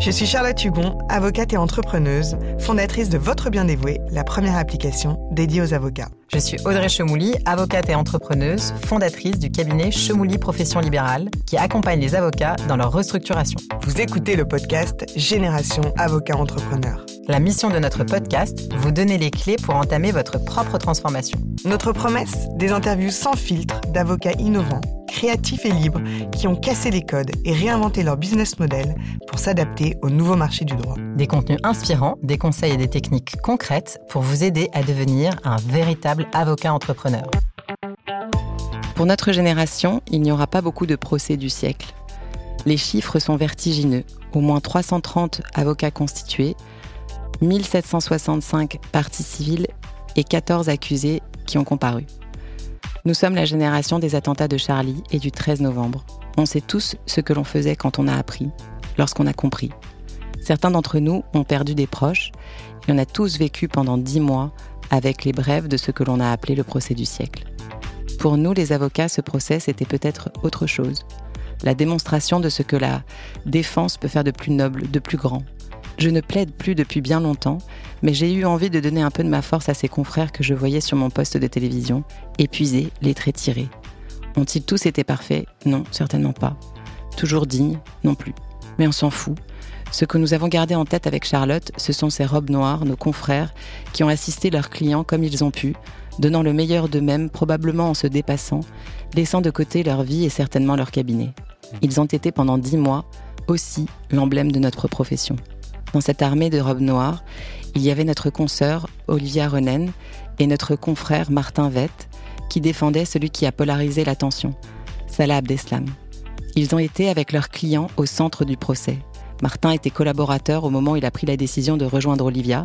Je suis Charlotte Hugon, avocate et entrepreneuse, fondatrice de Votre Bien Dévoué, la première application dédiée aux avocats. Je suis Audrey Chemouli, avocate et entrepreneuse, fondatrice du cabinet Chemouli Profession Libérale, qui accompagne les avocats dans leur restructuration. Vous écoutez le podcast Génération Avocat Entrepreneur. La mission de notre podcast, vous donner les clés pour entamer votre propre transformation. Notre promesse, des interviews sans filtre d'avocats innovants créatifs et libres qui ont cassé les codes et réinventé leur business model pour s'adapter au nouveau marché du droit. Des contenus inspirants, des conseils et des techniques concrètes pour vous aider à devenir un véritable avocat entrepreneur. Pour notre génération, il n'y aura pas beaucoup de procès du siècle. Les chiffres sont vertigineux. Au moins 330 avocats constitués, 1765 parties civiles et 14 accusés qui ont comparu. Nous sommes la génération des attentats de Charlie et du 13 novembre. On sait tous ce que l'on faisait quand on a appris, lorsqu'on a compris. Certains d'entre nous ont perdu des proches et on a tous vécu pendant dix mois avec les brèves de ce que l'on a appelé le procès du siècle. Pour nous, les avocats, ce procès, c'était peut-être autre chose. La démonstration de ce que la défense peut faire de plus noble, de plus grand, je ne plaide plus depuis bien longtemps, mais j'ai eu envie de donner un peu de ma force à ces confrères que je voyais sur mon poste de télévision, épuisés, les traits tirés. Ont-ils tous été parfaits? Non, certainement pas. Toujours dignes Non plus. Mais on s'en fout. Ce que nous avons gardé en tête avec Charlotte, ce sont ces robes noires, nos confrères, qui ont assisté leurs clients comme ils ont pu, donnant le meilleur d'eux-mêmes, probablement en se dépassant, laissant de côté leur vie et certainement leur cabinet. Ils ont été pendant dix mois aussi l'emblème de notre profession. Dans cette armée de robes noires, il y avait notre consoeur Olivia Renen et notre confrère Martin Vett qui défendaient celui qui a polarisé l'attention, Salah Abdeslam. Ils ont été avec leurs clients au centre du procès. Martin était collaborateur au moment où il a pris la décision de rejoindre Olivia.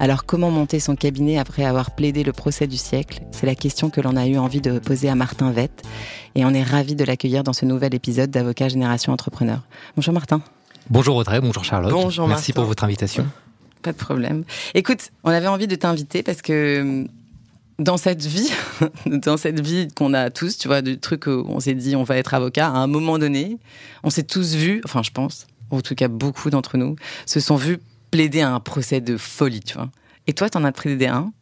Alors comment monter son cabinet après avoir plaidé le procès du siècle? C'est la question que l'on a eu envie de poser à Martin Vett et on est ravi de l'accueillir dans ce nouvel épisode d'Avocat Génération Entrepreneur. Bonjour Martin. Bonjour Audrey, bonjour Charlotte. Bonjour Merci pour votre invitation. Pas de problème. Écoute, on avait envie de t'inviter parce que hum, dans cette vie, dans cette vie qu'on a tous, tu vois, du truc où on s'est dit on va être avocat, à un moment donné, on s'est tous vus, enfin je pense, en tout cas beaucoup d'entre nous, se sont vus plaider à un procès de folie, tu vois. Et toi, t'en as plaidé un.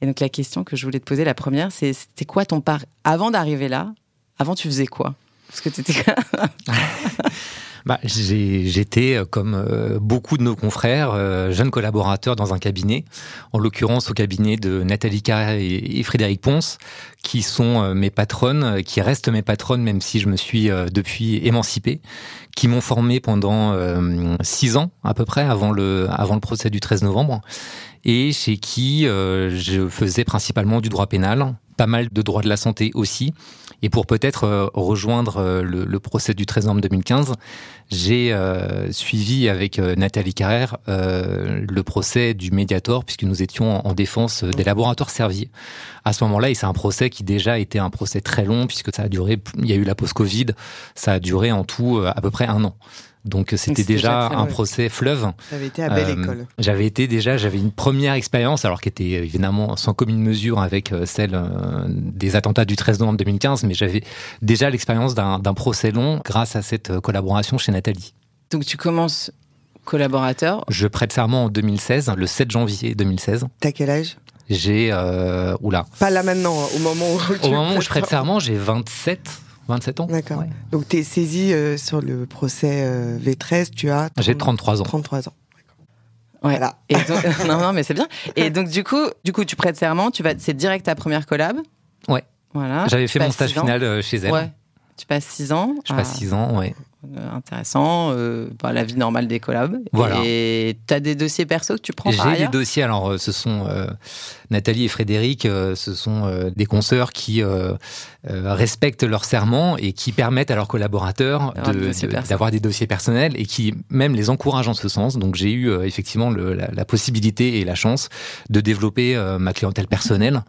Et donc la question que je voulais te poser, la première, c'est c'était quoi ton part? Avant d'arriver là Avant, tu faisais quoi? Parce que t'étais bah, J'étais, euh, comme euh, beaucoup de nos confrères, euh, jeune collaborateur dans un cabinet, en l'occurrence au cabinet de Nathalie Carré et, Frédéric Ponce, qui sont mes patronnes, qui restent mes patronnes même si je me suis depuis émancipé, qui m'ont formé pendant six ans à peu près avant le, avant le procès du 13 novembre. Et chez qui je faisais principalement du droit pénal, pas mal de droit de la santé aussi, et pour peut-être euh, rejoindre euh, le, procès du 13 novembre 2015, j'ai euh, suivi avec Nathalie Carrère le procès du Mediator, puisque nous étions en, défense des laboratoires Servier. À ce moment-là, et c'est un procès qui déjà était un procès très long, puisque ça a duré, il y a eu la post-Covid, ça a duré en tout à peu près un an. Donc c'était déjà un procès fleuve. J'avais été à belle euh, école. J'avais été déjà, j'avais une première expérience, alors qui était évidemment sans commune mesure avec euh, celle euh, des attentats du 13 novembre 2015, mais j'avais déjà l'expérience d'un procès long grâce à cette collaboration chez Nathalie. Donc tu commences collaborateur Je prête serment en 2016, le 7 janvier 2016. T'as quel âge? J'ai... Euh, oula. Pas là maintenant, au moment où... Au moment où je prête serment, j'ai 27. 27 ans. D'accord. Donc tu es saisi euh, sur le procès euh, V13, tu as J'ai 33 ans. 33 ans. Voilà. Et non, non, mais c'est bien. Et donc du coup, du coup, tu prêtes serment, tu vas, c'est direct ta première collab. Ouais. Voilà. J'avais fait mon stage final euh, chez elle. Ouais. Tu passes 6 ans. Je passe 6 ans, ouais. Euh, intéressant, euh, bah, la vie normale des collabs. Voilà. Et tu as des dossiers perso que tu prends J'ai des dossiers, alors euh, ce sont Nathalie et Frédéric, ce sont des consoeurs qui respectent leur serment et qui permettent à leurs collaborateurs d'avoir de, des dossiers personnels et qui même les encouragent en ce sens. Donc j'ai eu effectivement le, la, la, possibilité et la chance de développer ma clientèle personnelle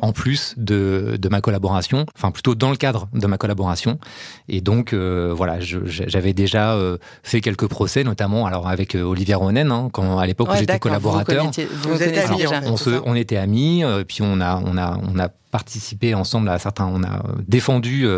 en plus de, de ma collaboration, enfin plutôt dans le cadre de ma collaboration. Et donc voilà, je, j'avais déjà euh, fait quelques procès, notamment alors avec euh, Olivier Ronen, hein, quand à l'époque où j'étais collaborateur. Vous, vous, on, on, se, on, était amis, euh, puis on a, on a, on a participé ensemble à certains, on a défendu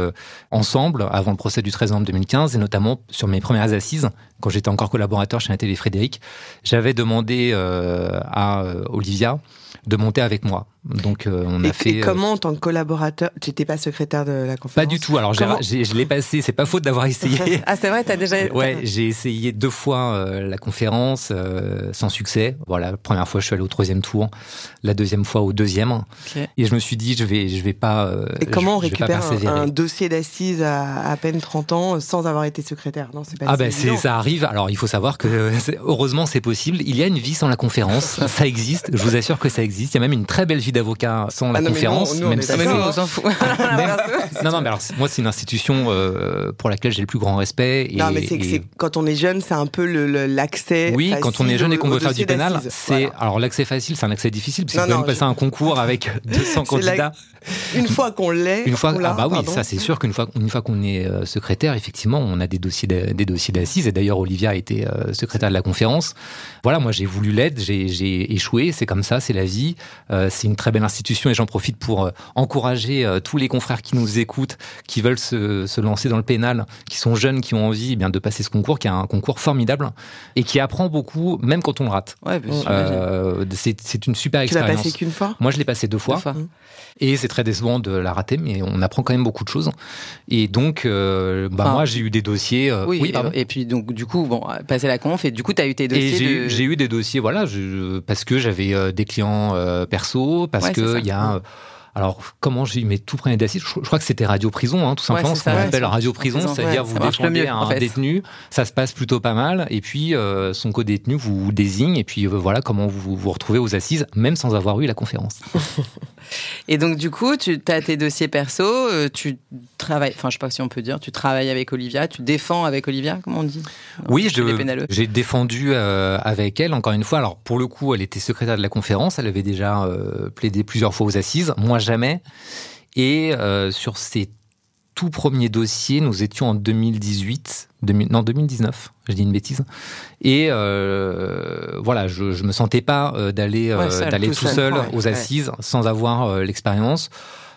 ensemble avant le procès du 13 novembre 2015 et notamment sur mes premières assises quand j'étais encore collaborateur chez Nathalie Frédéric, j'avais demandé à Olivia de monter avec moi. Donc euh, on a fait. Et comment en tant que collaborateur, tu n'étais pas secrétaire de la conférence? Pas du tout. Alors je l'ai passé. C'est pas faute d'avoir essayé. ah c'est vrai, t'as déjà. ouais, j'ai essayé deux fois euh, la conférence euh, sans succès. Voilà, la première fois je suis allé au troisième tour, la deuxième fois au deuxième. Et je me suis dit je vais je vais pas. et comment on récupère un, dossier d'assises à à peine 30 ans sans avoir été secrétaire? Non, c'est pas. Ah ben ça arrive. Alors il faut savoir que heureusement c'est possible. Il y a une vie sans la conférence. ça existe. Je vous assure que ça existe. Il y a même une très belle vie d'avocat sans la ah conférence. Mais même ça, on s'en fout. non, non, mais alors moi, c'est une institution euh, pour laquelle j'ai le plus grand respect. Et, non, mais c'est que quand on est jeune, c'est un peu l'accès. Oui, quand on est jeune et qu'on veut faire du pénal, c'est alors l'accès facile, c'est un accès difficile parce qu'il faut même passer un concours avec 200 candidats. Une fois qu'on l'est. Une fois, ah bah oui, ça c'est sûr qu'une fois, une fois qu'on est euh, secrétaire, effectivement, on a des dossiers, des dossiers d'assises. Et d'ailleurs, Olivia a été euh, secrétaire de la conférence. Voilà, moi j'ai voulu l'être, j'ai échoué. C'est comme ça, c'est la vie. Euh, c'est une très belle institution et j'en profite pour encourager tous les confrères qui nous écoutent, qui veulent se, se, lancer dans le pénal, qui sont jeunes, qui ont envie eh bien de passer ce concours, qui est un concours formidable et qui apprend beaucoup, même quand on le rate. Ouais, c'est une super expérience. Tu l'as passé qu'une fois Moi, je l'ai passé deux fois. Deux fois. Et c'est très décevant de la rater, mais on apprend quand même beaucoup de choses. Et donc, euh, bah moi, j'ai eu des dossiers. Euh, oui, et puis donc du coup, bon, passer la conf, et du coup, tu as eu tes dossiers. J'ai eu des dossiers, voilà, je, parce que j'avais euh, des clients perso, parce que il y a. Alors, comment j'ai eu mes tout premiers d'assises je, crois que c'était radio-prison, hein, tout simplement, ce qu'on appelle radio-prison, c'est-à-dire vous défendez un détenu, ça se passe plutôt pas mal, et puis son co-détenu vous désigne, et puis voilà comment vous vous retrouvez aux assises, même sans avoir eu la conférence. Et donc, du coup, tu as tes dossiers perso, euh, tu travailles, enfin, je sais pas si on peut dire, tu travailles avec Olivia, tu défends avec Olivia, comment on dit? Oui, j'ai défendu euh, avec elle, encore une fois. Alors, pour le coup, elle était secrétaire de la conférence, elle avait déjà euh, plaidé plusieurs fois aux assises, moi jamais. Et sur ces tout premier dossier, nous étions en 2018, non 2019, je dis une bêtise. Et euh, voilà, je, je me sentais pas euh, d'aller euh, d'aller tout, seul, aux assises sans avoir l'expérience.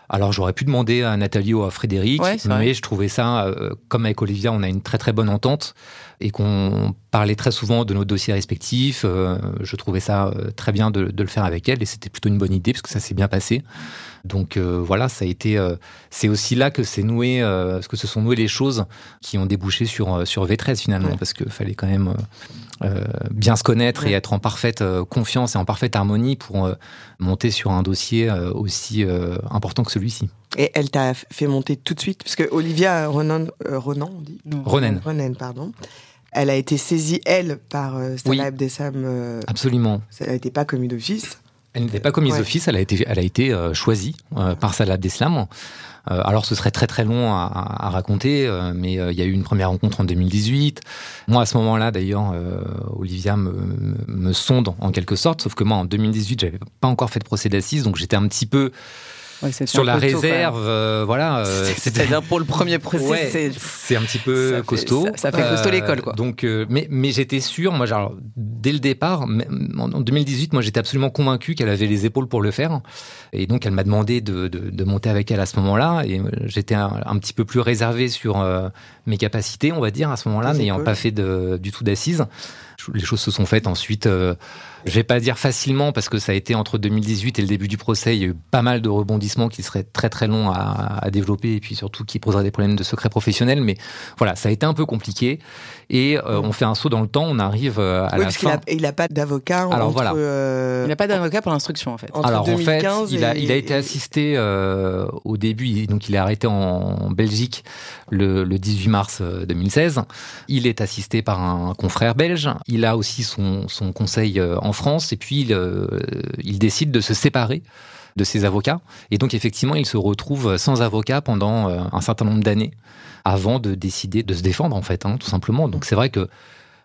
Alors j'aurais pu demander à Nathalie ou à Frédéric, mais je trouvais ça, comme avec Olivia, on a une très très bonne entente et qu'on parlait très souvent de nos dossiers respectifs. je trouvais ça très bien de, de, le faire avec elle et c'était plutôt une bonne idée parce que ça s'est bien passé. Donc euh, voilà, ça a été, euh, c'est aussi là que c'est noué, euh, que se sont nouées les choses qui ont débouché sur sur V13 finalement, parce qu'il fallait quand même bien se connaître et être en parfaite confiance et en parfaite harmonie pour monter sur un dossier aussi important que celui-ci. Et elle t'a fait monter tout de suite, parce que Olivia Ronan, Ronan on dit? Ronen. Ronen, pardon. Elle a été saisie, elle, par Salah Abdessam. Absolument. Elle n'était pas commis d'office. Elle n'était pas commise d'office, elle a été, elle a été euh, choisie euh, par Salah Abdeslam. Euh, alors ce serait très très long à, raconter, mais il y a eu une première rencontre en 2018. Moi à ce moment-là d'ailleurs, Olivia me, me, sonde en quelque sorte, sauf que moi en 2018 j'avais pas encore fait de procès d'assises, donc j'étais un petit peu sur la réserve, euh, voilà. Euh, C'est-à-dire pour le premier procès, c'est un petit peu costaud. ça, fait costaud l'école, quoi. Donc, euh, mais, mais j'étais sûr, moi, genre, dès le départ, en 2018, moi, j'étais absolument convaincu qu'elle avait les épaules pour le faire. Et donc, elle m'a demandé de, de, de, monter avec elle à ce moment-là. Et j'étais un, petit peu plus réservé sur mes capacités, on va dire, à ce moment-là, n'ayant pas fait de, du tout d'assises. Les choses se sont faites ensuite je vais pas dire facilement parce que ça a été entre 2018 et le début du procès, il y a eu pas mal de rebondissements qui seraient très très longs à, à développer et puis surtout qui poseraient des problèmes de secret professionnel. Mais voilà, ça a été un peu compliqué et euh, on fait un saut dans le temps. On arrive euh, à oui, la parce fin. Il n'a pas d'avocat. Alors voilà. Euh, il n'a pas d'avocat pour l'instruction en fait. Alors en fait, il a, il a été assisté au début, donc il est arrêté en Belgique le, le 18 mars 2016. Il est assisté par un confrère belge. Il a aussi son, son conseil en en France et puis euh, il, décide de se séparer de ses avocats. Et donc effectivement, il se retrouve sans avocat pendant euh, un certain nombre d'années avant de décider de se défendre en fait, hein, tout simplement. Donc c'est vrai que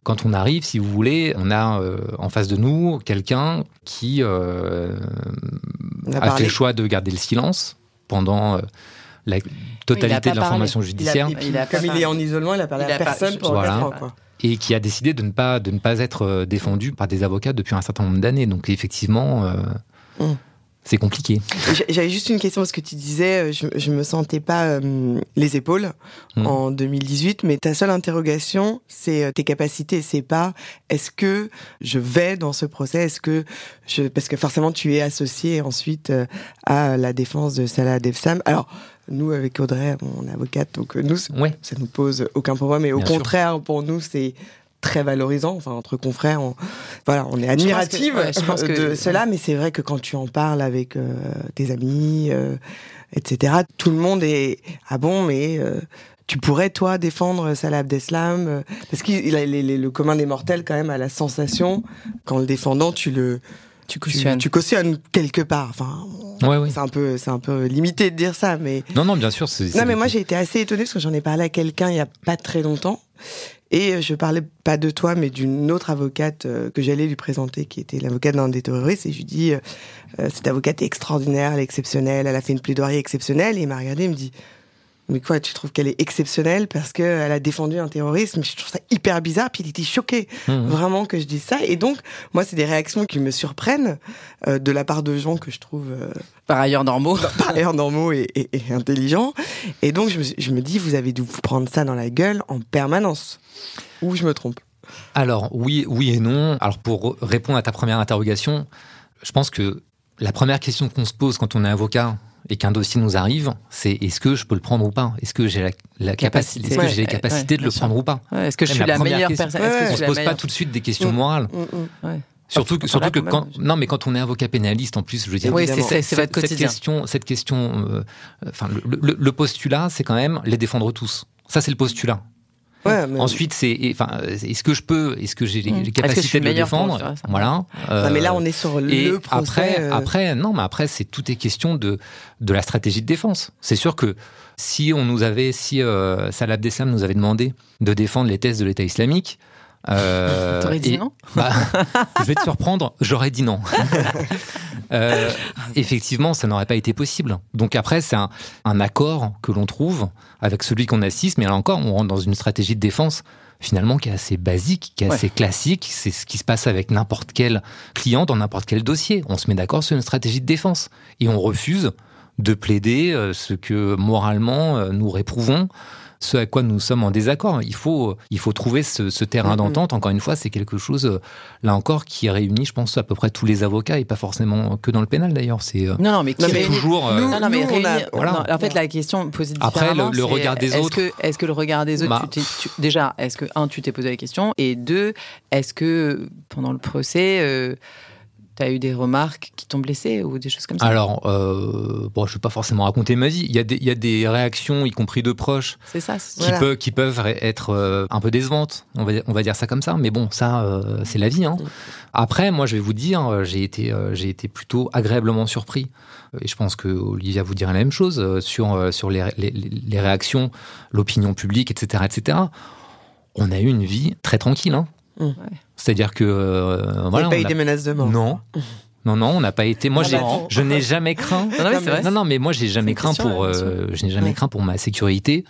quand on arrive, si vous voulez, on a euh, en face de nous quelqu'un qui a, fait le choix de garder le silence pendant la totalité de l'information judiciaire. comme il est en isolement, il a parlé à personne pendant voilà. Quoi et qui a décidé de ne pas de ne pas être euh, défendu par des avocats depuis un certain nombre d'années. Donc effectivement, euh, mmh. c'est compliqué. J'avais juste une question parce que tu disais, euh, je, je me sentais pas euh, les épaules Mm. en 2018, mais ta seule interrogation, c'est tes capacités. C'est pas est-ce que je vais dans ce procès, est-ce que je, parce que forcément tu es associé ensuite à la défense de Salah Abdeslam. Alors nous avec Audrey, on est avocate, donc euh, nous Ouais. ça nous pose aucun problème, mais au Bien sûr. contraire pour nous c'est très valorisant. Enfin, entre confrères, on, voilà, on est admirative ouais, je pense que- de cela, mais c'est vrai que quand tu en parles avec euh, tes amis, euh, etc., tout le monde est ah bon, mais euh, tu pourrais toi défendre Salah Abdeslam parce qu'il les- le commun des mortels quand même a la sensation qu'en le défendant, tu le Tu cautionnes. tu cautionnes quelque part. Enfin, Ouais, c'est un peu c'est un peu limité de dire ça, mais Non, non, bien sûr. c'est- non, mais moi j'ai été assez étonnée parce que j'en ai parlé à quelqu'un il y a pas très longtemps. Et euh, je parlais pas de toi, mais d'une autre avocate euh, que j'allais lui présenter, qui était l'avocate d'un des terroristes. Et je lui dis, euh, euh, cette avocate est extraordinaire, elle est exceptionnelle, elle a fait une plaidoirie exceptionnelle. Et il m'a regardé, il me dit, mais quoi, tu trouves qu'elle est exceptionnelle parce qu'elle a défendu un terroriste? Mais je trouve ça hyper bizarre. Puis il était choqué, Mhm. vraiment, que je dise ça. Et donc, moi, c'est des réactions qui me surprennent euh, de la part de gens que je trouve euh, Par ailleurs normaux. par ailleurs normaux et, et, et intelligents. Et donc, je me, suis- je me dis, vous avez dû vous prendre ça dans la gueule en permanence. Ou je me trompe Alors oui, oui et non. Alors pour répondre à ta première interrogation, je pense que la première question qu'on se pose quand on est avocat et qu'un dossier nous arrive, c'est est-ce que je peux le prendre ou pas? Est-ce que j'ai la, la capacité, est-ce que Ouais, j'ai les ouais, capacités de le sûr. prendre ou pas? Ouais, Est-ce que je suis la meilleure personne? On suis se pose pas tout de suite des questions Mm. morales. Ouais. Surtout que, surtout que quand, non, mais quand on est avocat pénaliste, en plus, je veux dire, Oui, c'est votre cette question, cette question, euh, enfin, le, le- le postulat, c'est quand même les défendre tous. Ça, c'est le postulat. Ouais, mais, Ensuite, c'est, enfin, est-ce que je peux, est-ce que j'ai les, Mm. les Est-ce que je capacités suis de le défendre ça Voilà. non, mais là, Euh, on est sur et le procès. après, euh, après, non, mais après, c'est tout est question de de la stratégie de défense. C'est sûr que si on nous avait, si euh, Salah Abdeslam nous avait demandé de défendre les thèses de l'État islamique, euh, T'aurais dit et- non bah, je vais te surprendre, j'aurais dit non. Euh, effectivement, ça n'aurait pas été possible. Donc après, c'est un, un accord que l'on trouve avec celui qu'on assiste, mais là encore, on rentre dans une stratégie de défense finalement qui est assez basique, qui est Ouais. assez classique. C'est ce qui se passe avec n'importe quel client dans n'importe quel dossier. On se met d'accord sur une stratégie de défense et on refuse de plaider euh, ce que moralement euh, nous réprouvons, ce à quoi nous sommes en désaccord. Il faut, il faut trouver ce, ce terrain d'entente. Encore une fois, c'est quelque chose, euh, là encore, qui réunit, je pense, à peu près tous les avocats et pas forcément que dans le pénal d'ailleurs. C'est euh, Non, non, mais qui réunit- toujours. euh, nous- Non, non, mais a- réunir- voilà. non, en fait, la question posée Après, le- regard des autres. Que, est-ce que le regard des autres, Bah. tu t'es- tu- déjà, est-ce que, un, tu t'es posé la question, et deux, est-ce que pendant le procès, tu as eu des remarques qui t'ont blessé ou des choses comme ça? Alors, euh, bon, je vais pas forcément raconter ma vie. Il y, a des, il y a des réactions, y compris de proches, ça qui, Voilà. peuvent, qui peuvent être euh, un peu décevantes. On va, on va dire ça comme ça. Mais bon, ça, euh, c'est la vie. Hein. Après, moi, je vais vous dire, j'ai été, j'ai été plutôt agréablement surpris. Et je pense que Olivia vous dirait la même chose sur, sur les, les, les réactions, l'opinion publique, etc., etc. On a eu une vie très tranquille. Hein. Mm. Ouais. C'est-à-dire que euh, il voilà, a pas on eu a- des menaces de mort. non, non, non, on n'a pas été. Moi, Ah j'ai, bah, je n'ai jamais craint. Non, non, mais Non, c'est mais- vrai. Non, non, mais moi, j'ai jamais craint question, pour, euh, je n'ai jamais Ouais. craint pour ma sécurité.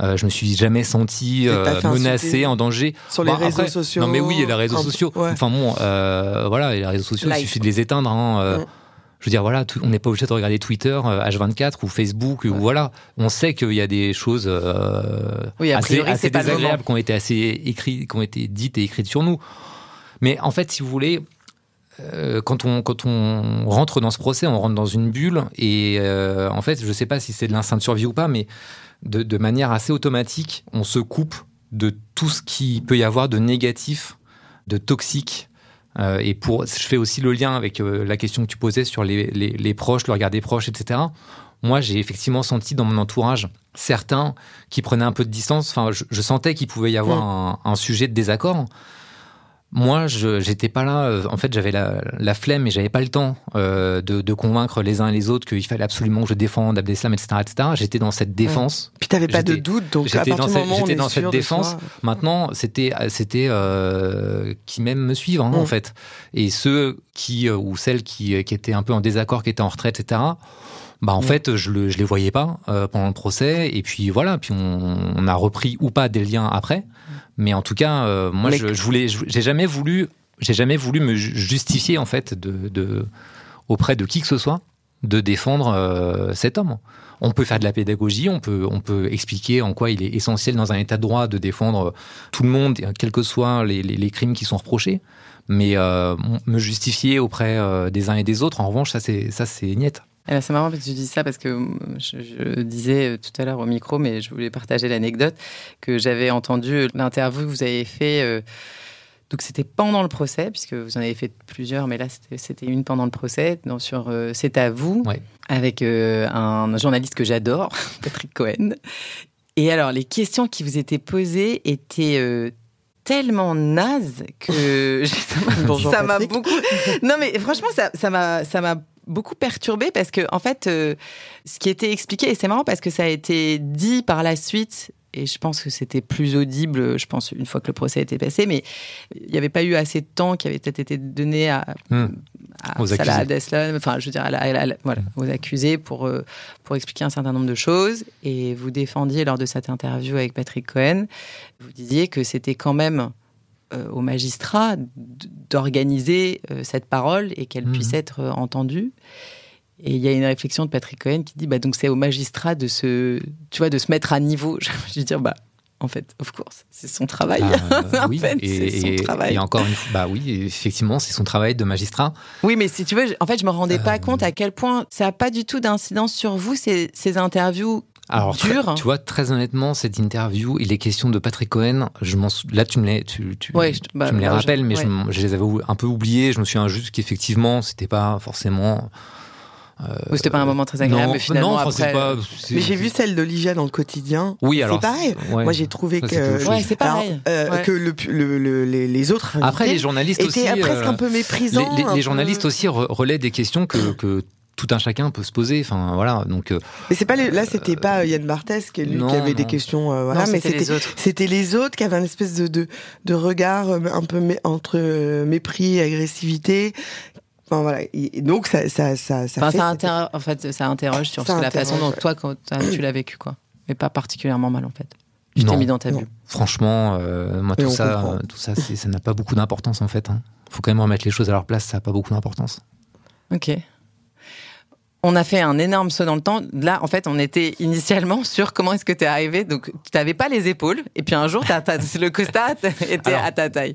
Euh, je me suis jamais senti euh, menacé, en danger. Sur les Bah, réseaux après- sociaux. Non, mais oui, il y a les réseaux sociaux. ouais. Enfin bon, euh, voilà, les réseaux sociaux, il suffit de les éteindre. hein, euh, Mm. Je veux dire, voilà, tout- on n'est pas obligé de regarder Twitter, euh, H24 ou Facebook, ou voilà. On sait qu'il y a des choses euh, Oui, assez, désagréables qui ont été assez écrites, qui ont été dites et écrites sur nous. Mais en fait, si vous voulez, euh, quand, on, quand on rentre dans ce procès, on rentre dans une bulle. Et euh, en fait, je ne sais pas si c'est de l'instinct de survie ou pas, mais de, de manière assez automatique, on se coupe de tout ce qui peut y avoir de négatif, de toxique. Euh, et pour, je fais aussi le lien avec euh, la question que tu posais sur les, les, les proches, le regard des proches, etc. Moi, j'ai effectivement senti dans mon entourage certains qui prenaient un peu de distance. Enfin, je, je sentais qu'il pouvait y avoir un, un sujet de désaccord. Moi, j'étais pas là. euh, En fait, j'avais la, la flemme et j'avais pas le temps euh, de, de convaincre les uns et les autres qu'il fallait absolument que je défende Abdeslam, etc., etc. J'étais dans cette défense. Puis t'avais pas de doute, donc j'étais dans cette- j'étais dans cette défense. Maintenant, c'était c'était euh, qui même me suivre hein, Mm. en fait. Et ceux qui ou celles qui, qui étaient un peu en désaccord, qui étaient en retraite, etc. Bah en Mm. fait, je le je les voyais pas euh, pendant le procès. Et puis voilà. Puis on, on a repris ou pas des liens après. Mais en tout cas, euh, moi, Mais- je, je voulais, j'ai jamais voulu, j'ai jamais voulu me ju- justifier en fait de, de auprès de qui que ce soit. de défendre cet homme. On peut faire de la pédagogie, on peut, on peut expliquer en quoi il est essentiel dans un état de droit de défendre tout le monde, quels que soient les, les, les crimes qui sont reprochés. Mais euh, me justifier auprès euh, des uns et des autres, en revanche, ça c'est ça c'est niette. Eh ben, c'est marrant que tu dis ça parce que euh, je, disais tout à l'heure au micro, mais je voulais partager l'anecdote que j'avais entendu l'interview que vous avez fait. donc c'était pendant le procès, puisque vous en avez fait plusieurs, mais là c'était une pendant le procès, donc sur C'est à vous, avec un journaliste que j'adore, Patrick Cohen. Et alors les questions qui vous étaient posées étaient tellement naze que ça m'a beaucoup. Non mais franchement ça m'a ça m'a beaucoup perturbé parce que en fait euh, ce qui était expliqué et c'est marrant parce que ça a été dit par la suite et je pense que c'était plus audible, je pense, une fois que le procès était passé, mais il n'y avait pas eu assez de temps qui avait peut-être été donné à, hmm. aux Salah Abdeslam, enfin, je veux dire, voilà, aux accusés pour, euh, pour expliquer un certain nombre de choses. Et vous défendiez lors de cette interview avec Patrick Cohen, vous disiez que c'était quand même aux magistrats d'organiser euh, cette parole et qu'elle hmm. puisse être entendue. Et il y a une réflexion de Patrick Cohen qui dit bah donc c'est au magistrat de se tu vois de se mettre à niveau. Je veux dire bah en fait, of course, c'est son travail. Ah, oui, c'est son travail. Et encore une fois, bah oui, effectivement, c'est son travail de magistrat. Oui, mais si tu veux, en fait, je me rendais pas euh, compte à quel point ça n'a pas du tout d'incidence sur vous ces, ces interviews alors, tu vois, très honnêtement, cette interview et les questions de Patrick Cohen, je m'en là, tu me les, tu, tu, bah, me les rappelles, mais je, je, les avais un peu oubliés. Je me souviens juste qu'effectivement, c'était pas forcément euh, c'était pas un moment très agréable, mais finalement après. Pas, mais j'ai vu celle d'Olivia dans le quotidien. Oui, alors c'est pareil. Moi, j'ai trouvé que ouais, c'est pareil. Euh, que le, le, les, autres après les journalistes étaient aussi, presque un peu méprisants. Les, journalistes aussi relaient des questions que, que tout un chacun peut se poser. Enfin voilà. Donc. Euh, mais c'est pas là, c'était pas Yann Barthès qui, lui, qui avait des questions. voilà, mais c'était les autres. C'était les autres qui avaient un espèce de, de, de regard un peu entre mépris et agressivité voilà. donc ça, ça, ça, ça, en fait, ça interroge sur la façon dont toi, quand tu l'as vécu, quoi. Mais pas particulièrement mal, en fait. Tu t'es mis dans ta bulle. Franchement, euh, moi, tout ça, tout ça, ça n'a pas beaucoup d'importance, en fait. Il hein. faut quand même remettre les choses à leur place, ça n'a pas beaucoup d'importance. Ok. On a fait un énorme saut dans le temps. Là, en fait, on était initialement sur comment est-ce que tu es arrivé. Donc, tu n'avais pas les épaules. Et puis un jour, le costard était à ta taille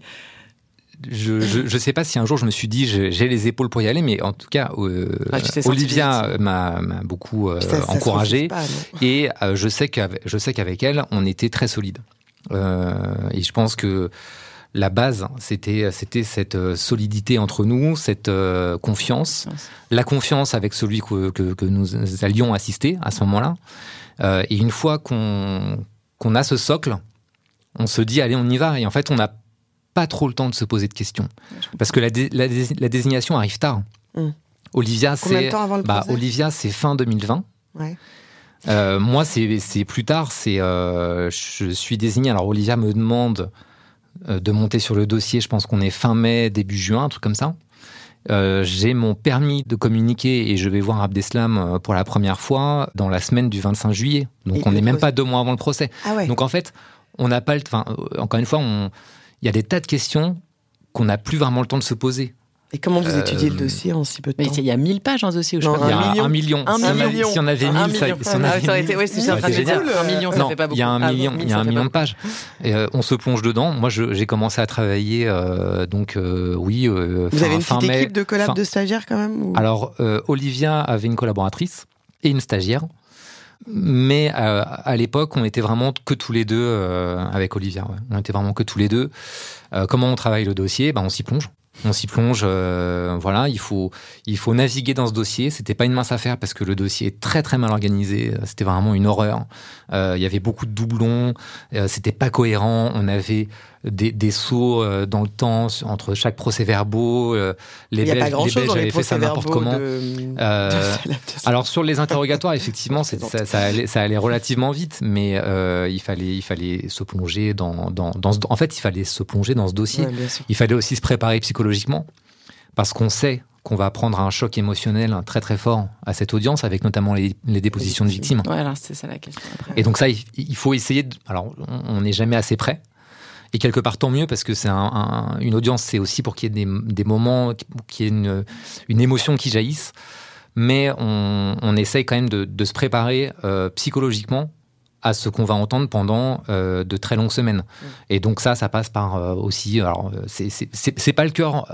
je, je, sais pas si un jour je me suis dit j'ai les épaules pour y aller, mais en tout cas, euh, ah, Olivia m'a beaucoup euh, encouragé et euh, je sais qu'avec je sais qu'avec elle, on était très solide. et je pense que la base, c'était c'était cette solidité entre nous, cette confiance, la confiance avec celui que, que, que nous allions assister à ce moment-là. et une fois qu'on qu'on a ce socle, on se dit allez on y va. Et en fait, on a pas trop le temps de se poser de questions. Parce que la, la, désignation arrive tard. Olivia, c'est bah, Olivia, c'est fin 2020. Euh, moi, c'est plus tard. C'est euh, je suis désigné. Alors Olivia me demande euh, de monter sur le dossier. Je pense qu'on est fin mai, début juin, un truc comme ça. J'ai mon permis de communiquer et je vais voir Abdeslam pour la première fois dans la semaine du 25 juillet. Donc on n'est même pas deux mois avant le procès. Ah Donc en fait, on n'a pas le. Enfin, encore une fois, il y a des tas de questions qu'on n'a plus vraiment le temps de se poser. Et comment vous étudiez le euh, dossier en si peu de temps Il y a 1000 pages en dossier. Non, il y a un million. Un million. Si on avait 1000, ça, si on avait ça aurait été, ouais, c'est génial. Un million, ça non, fait pas beaucoup. Il y a un million, il y a un million de pages. Et, euh, on se plonge dedans. Moi, j'ai commencé à travailler, euh, donc euh, oui. Euh, vous fin, avez une petite mai, équipe de collab de stagiaires quand même ou... Alors, Olivia avait une collaboratrice et une stagiaire. Mais euh, à l'époque, on était vraiment que tous les deux euh, avec Olivia. Ouais. On était vraiment que tous les deux. Euh, comment on travaille le dossier? Ben, On s'y plonge. On s'y plonge. voilà, il faut, il faut naviguer dans ce dossier. C'était pas une mince affaire parce que le dossier est très très mal organisé. C'était vraiment une horreur. Il y avait beaucoup de doublons. C'était pas cohérent. On avait des, des sauts euh, dans le temps entre chaque procès-verbaux. Euh, les Belges, les Belges avaient fait ça n'importe comment. Euh, alors sur les interrogatoires, effectivement, ça, ça, allait, ça, allait, relativement vite, mais il fallait, il fallait se plonger dans, dans, dans ce, en fait, il fallait se plonger dans ce dossier. il fallait aussi se préparer psychologiquement, parce qu'on sait qu'on va prendre un choc émotionnel très très fort à cette audience, avec notamment les, les dépositions de victimes. Ouais, c'est ça la question. Et donc ça, il, il faut essayer. De, alors, on n'est jamais assez prêt. Et quelque part, tant mieux, parce que c'est une audience, c'est aussi pour qu'il y ait des, moments, qu'il y ait une, une, émotion qui jaillisse. mais on, on essaye quand même de, de se préparer euh, psychologiquement à ce qu'on va entendre pendant euh, de très longues semaines. Et donc ça, ça passe par euh, aussi. Alors, euh, c'est- pas le cœur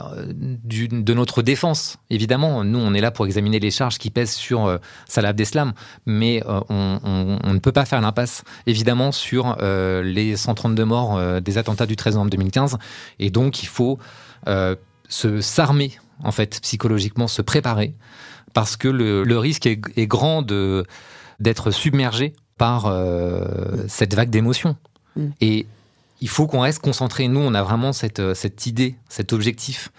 du- de notre défense, évidemment. Nous, on est là pour examiner les charges qui pèsent sur euh, Salah Abdeslam, mais on, on- on ne peut pas faire l'impasse, évidemment, sur les 132 morts des attentats du 13 novembre 2015. Et donc, il faut se s'armer, en fait, psychologiquement, se préparer, parce que le, le risque est, est grand de d'être submergé par euh, cette vague d'émotions. Mm. Et il faut qu'on reste concentré. Nous, on a vraiment cette, euh, cette idée, cet objectif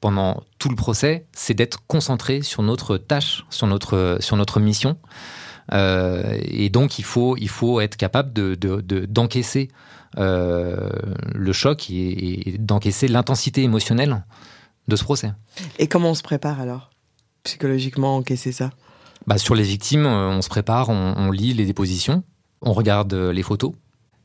pendant tout le procès, c'est d'être concentré sur notre tâche, sur notre, sur notre mission. Euh, et donc, il faut, il faut être capable de, de- de- d'encaisser euh, le choc et, et d'encaisser l'intensité émotionnelle de ce procès. Et comment on se prépare alors Psychologiquement, encaisser ça? Bah, sur les victimes, euh, on se prépare, on, on lit les dépositions, on regarde euh, les photos,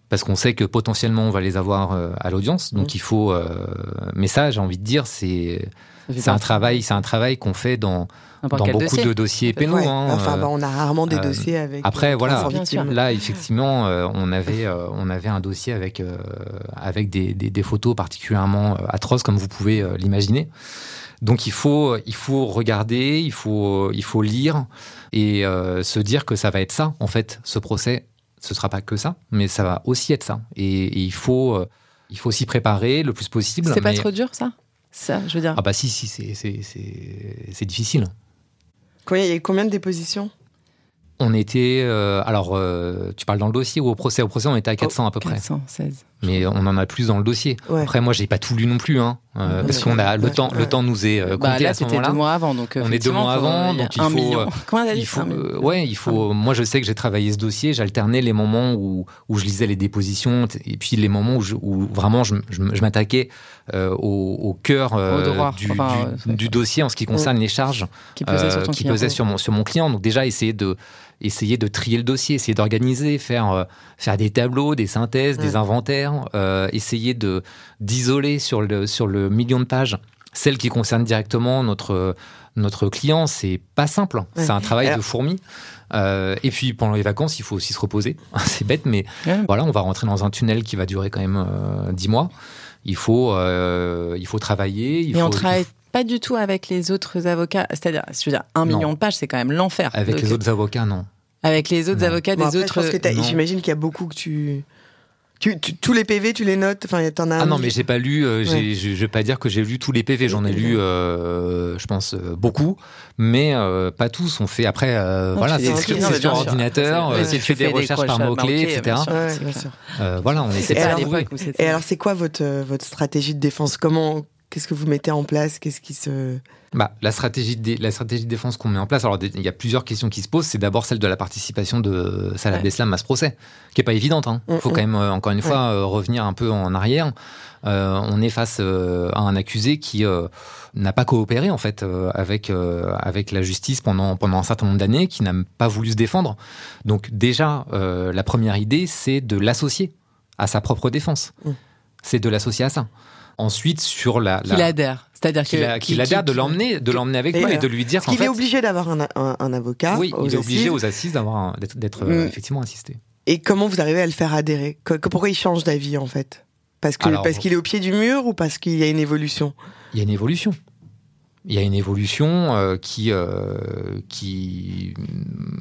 parce qu'on sait que potentiellement on va les avoir euh, à l'audience. Donc Mhm. il faut. euh, mais ça, j'ai envie de dire, c'est c'est un travail, c'est un travail qu'on fait dans, dans beaucoup dossier. de dossiers pénaux. Ouais. hein, Enfin, bah, on a rarement des euh, dossiers avec. après, voilà. 300 Bien victimes. sûr. Là, effectivement, euh, on avait on avait un dossier avec avec des, des- des photos particulièrement atroces, comme vous pouvez l'imaginer. Donc il faut il faut regarder, il faut il faut lire et euh, se dire que ça va être ça en fait, ce procès. Ce sera pas que ça, mais ça va aussi être ça. Et, et il faut euh, il faut s'y préparer le plus possible. C'est pas mais- trop dur, ça? Ça, je veux dire. Ah bah si si c'est c'est c'est c'est difficile. Combien- Il y a eu combien de dépositions? On était euh, alors euh, tu parles dans le dossier ou au procès? Au procès on était à 400 à peu près. 416. Mais on en a plus dans le dossier. Ouais. Après, moi, j'ai pas tout lu non plus, hein, euh, Ouais. parce qu'on a le Ouais. temps, le temps nous est euh, Bah, compté là, à ce c'était deux moment-là. mois avant, donc On est deux mois avant, donc il un faut, million. euh, Il faut, euh, ouais, il faut. Moi, je sais que j'ai travaillé ce dossier. J'alternais les moments où, où je lisais les dépositions et puis les moments où, je- où vraiment je, m- je m'attaquais euh, au, au cœur euh, Au droit. du, Enfin, du- euh, du dossier en ce qui concerne les charges qui pesait sur euh, qui pesaient sur mon, sur mon client. Donc déjà, essayer de, essayer de trier le dossier, essayer d'organiser, faire, euh, faire des tableaux, des synthèses, des inventaires, euh, essayer de d'isoler sur le, sur le million de pages celles qui concernent directement notre, notre client. C'est pas simple. Ouais. C'est un travail Alors- de fourmi. Euh, et puis pendant les vacances, il faut aussi se reposer. C'est bête, mais Ouais. voilà, on va rentrer dans un tunnel qui va durer quand même euh, 10 mois. Il faut, euh, il faut travailler. Il Et faut, on travaille pas du tout avec les autres avocats. C'est-à-dire, je veux dire, un Non. million de pages, c'est quand même l'enfer. Avec Donc, les autres avocats, non. Avec les autres Non. avocats Bon, des après, je autres. non. J'imagine qu'il y a beaucoup que tu... tu, tu- Tous les PV, tu les notes Enfin, t'en as Ah non, mais j'ai pas lu. euh, Ouais. Je vais pas dire que j'ai lu tous les PV. J'en ai lu, euh, je pense, euh, beaucoup, mais euh, pas tous. On fait après, euh, Non, voilà, c'est sur bien sûr. ordinateur. Euh, c'est- tu fais des recherches par mots clés, etc. bien sûr. Ouais, sûr. Euh, voilà, on essaie Et pas alors. Et alors, c'est quoi votre, euh, votre stratégie de défense? Comment Qu'est-ce que vous mettez en place? Qu'est-ce qui se... Bah, la, stratégie de, la stratégie de défense qu'on met en place, alors il y a plusieurs questions qui se posent. C'est d'abord celle de la participation de Salah Ouais. Abdeslam à ce procès, qui est pas évidente. Il Mm, faut mm. quand même, euh, encore une fois, euh, revenir un peu en arrière. Euh, on est face euh, à un accusé qui n'a pas coopéré en fait avec avec la justice pendant pendant un certain nombre d'années, qui n'a pas voulu se défendre. Donc déjà, la première idée, c'est de l'associer à sa propre défense. Mm. C'est de l'associer à ça. Ensuite, sur la, Qu'il la- adhère. C'est-à-dire qu'il qu'il qu'il- adhère de qu'il- l'emmener, de l'emmener avec lui et de lui dire Parce qu'il fait, est obligé d'avoir un, un- un avocat oui, il est obligé assises. aux assises d'avoir d'être, d'être, euh, Mm. effectivement assisté. Et comment vous arrivez à le faire adhérer? Pourquoi il change d'avis, en fait? Parce que Alors- parce qu'il est au pied du mur ou parce qu'il y a une évolution? Il y a une évolution. Il y a une évolution euh, qui euh, qui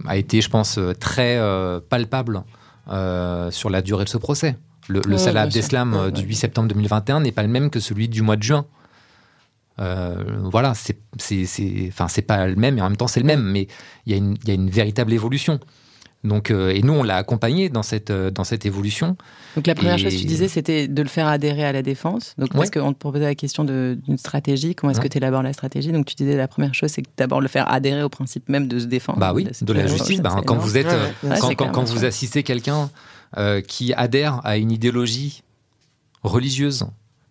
a été, je pense, très euh, palpable sur la durée de ce procès. Le, le Ouais, Salah. Abdeslam euh, Ouais, du ouais. 8 septembre 2021 n'est pas le même que celui du mois de juin. Euh, voilà, c'est enfin c'est pas le même et en même temps c'est le même, mais il y a une il y a une véritable évolution. Donc euh, et nous on l'a accompagné dans cette euh, dans cette évolution. Donc la première Et- chose, tu disais, c'était de le faire adhérer à la défense. Donc parce Ouais. qu'on te proposait la question de- d'une stratégie, comment est-ce que tu élabores la stratégie? Donc tu disais la première chose, c'est que d'abord le faire adhérer au principe même de se défendre. Bah oui, de la se- justice. Bah, quand vous êtes Ouais, ouais, bien Ouais, quand, vous assistez quelqu'un euh, qui adhère à une idéologie religieuse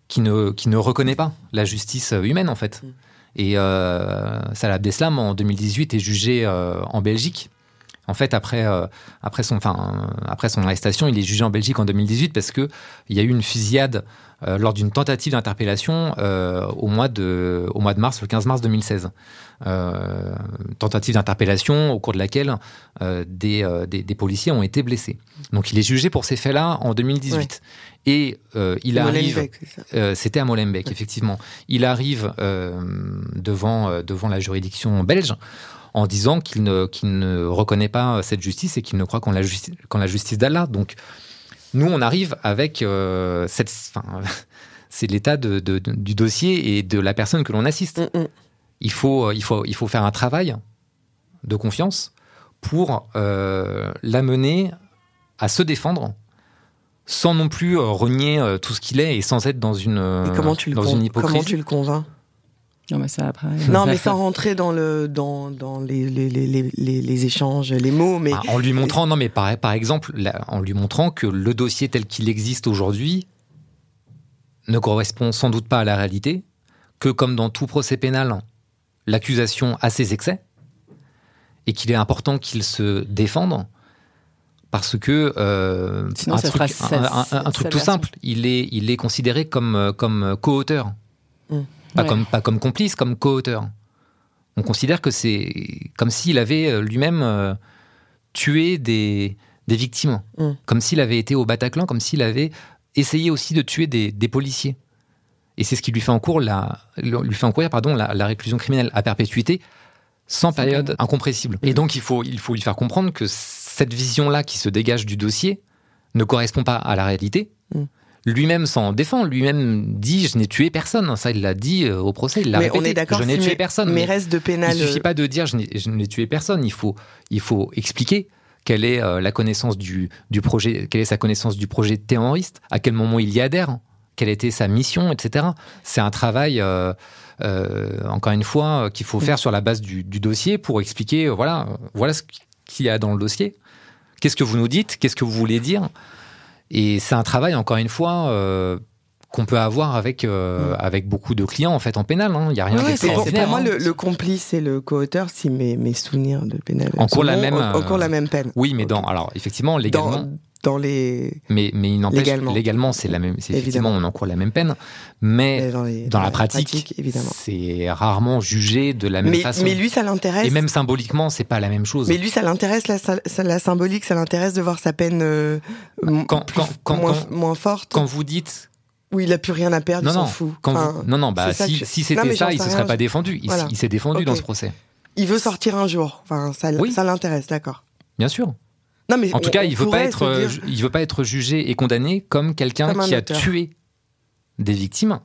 qui ne, qui ne reconnaît pas la justice humaine en fait. Mm. Et euh, Salah Abdeslam en 2018 est jugé euh, en Belgique En fait, après, euh, après, son, enfin, après son arrestation, il est jugé en Belgique en 2018 parce que il y a eu une fusillade euh, lors d'une tentative d'interpellation euh, au, mois de, au mois de mars, le 15 mars 2016. Euh, tentative d'interpellation au cours de laquelle euh, des, euh, des, des, policiers ont été blessés. Donc il est jugé pour ces faits-là en 2018. Ouais. Et il arrive, c'était à Molenbeek, ouais. effectivement. Il arrive devant, devant la juridiction belge en disant qu'il ne, qu'il ne reconnaît pas cette justice et qu'il ne croit qu'en la, justi qu la justice d'Allah. Donc, nous, on arrive avec euh, cette. C'est l'état de, de, de, du dossier et de la personne que l'on assiste. Mm -mm. Il, faut, il, faut, il faut faire un travail de confiance pour euh, l'amener à se défendre sans non plus euh, renier euh, tout ce qu'il est et sans être dans une, et comment tu dans le une hypocrisie. Comment tu le convaincs? Non, mais ça après. Non, mais sans rentrer dans le dans, dans les, les, les, les, les échanges, les mots, mais ah, en lui montrant, non, mais par, par exemple, là, en lui montrant que le dossier tel qu'il existe aujourd'hui ne correspond sans doute pas à la réalité, que comme dans tout procès pénal, l'accusation a ses excès et qu'il est important qu'il se défende parce que euh, Sinon, un, ça truc, fera un, un, un truc tout simple, il est, il est considéré comme, comme co-auteur. Mm. Pas, Ouais. comme, pas comme complice, comme co-auteur. On considère que c'est comme s'il avait euh, lui-même euh, tué des, des victimes, Mm. comme s'il avait été au Bataclan, comme s'il avait essayé aussi de tuer des, des policiers. Et c'est ce qui lui fait, en cours la, lui fait encourir pardon, la, la réclusion criminelle à perpétuité sans période incompressible. Et donc il faut, il faut lui faire comprendre que cette vision-là qui se dégage du dossier ne correspond pas à la réalité. Mm. Lui-même s'en défend, lui-même dit je n'ai tué personne. Ça, il l'a dit euh, au procès, il l'a répété. on est d'accord. Je n'ai si tué mes- personne. Mes mais restes de pénal. il suffit pas de dire je n'ai- tué personne. Il faut, il faut expliquer quelle est euh, la connaissance du, du projet, quelle est sa connaissance du projet terroriste, à quel moment il y adhère, quelle était sa mission, etc. C'est un travail, euh, euh, encore une fois, euh, qu'il faut faire sur la base du, du dossier pour expliquer, euh, voilà, euh, voilà ce qu'il y a dans le dossier. Qu'est-ce que vous nous dites? Qu'est-ce que vous voulez dire? Et c'est un travail, encore une fois. euh, qu'on peut avoir avec euh, avec beaucoup de clients en fait en pénal hein. il y a rien Ouais, d'extraordinaire pour moi hein. le, le complice et le co-auteur, si mes, mes souvenirs de pénal Encourent la sont bons, même, en- euh, la même peine. Oui, mais dans alors effectivement légalement, Dans, dans les, mais mais il n'empêche légalement. légalement, c'est la même, c'est effectivement Évidemment. on encourt la même peine, mais dans, les, dans la pratique, évidemment. c'est rarement jugé de la même Mais, façon. mais lui, ça l'intéresse. Et même symboliquement, c'est pas la même chose. Mais lui, ça l'intéresse la, la symbolique, ça l'intéresse de voir sa peine euh, Quand- plus- quand- quand- moins, forte. Quand vous dites où il a plus rien à perdre, non il s'en fout. quand Enfin, vous- non non, bah si, je- si c'était ça, il sais se serait pas défendu. Il, s- Voilà. il s'est défendu dans ce procès, Il veut sortir un jour. Enfin, ça, Oui. ça l'intéresse, d'accord. bien sûr. Non, mais En tout on- cas, on il veut pas pourrait être, se dire- ju- il veut pas être jugé et condamné comme quelqu'un qui a tué des victimes,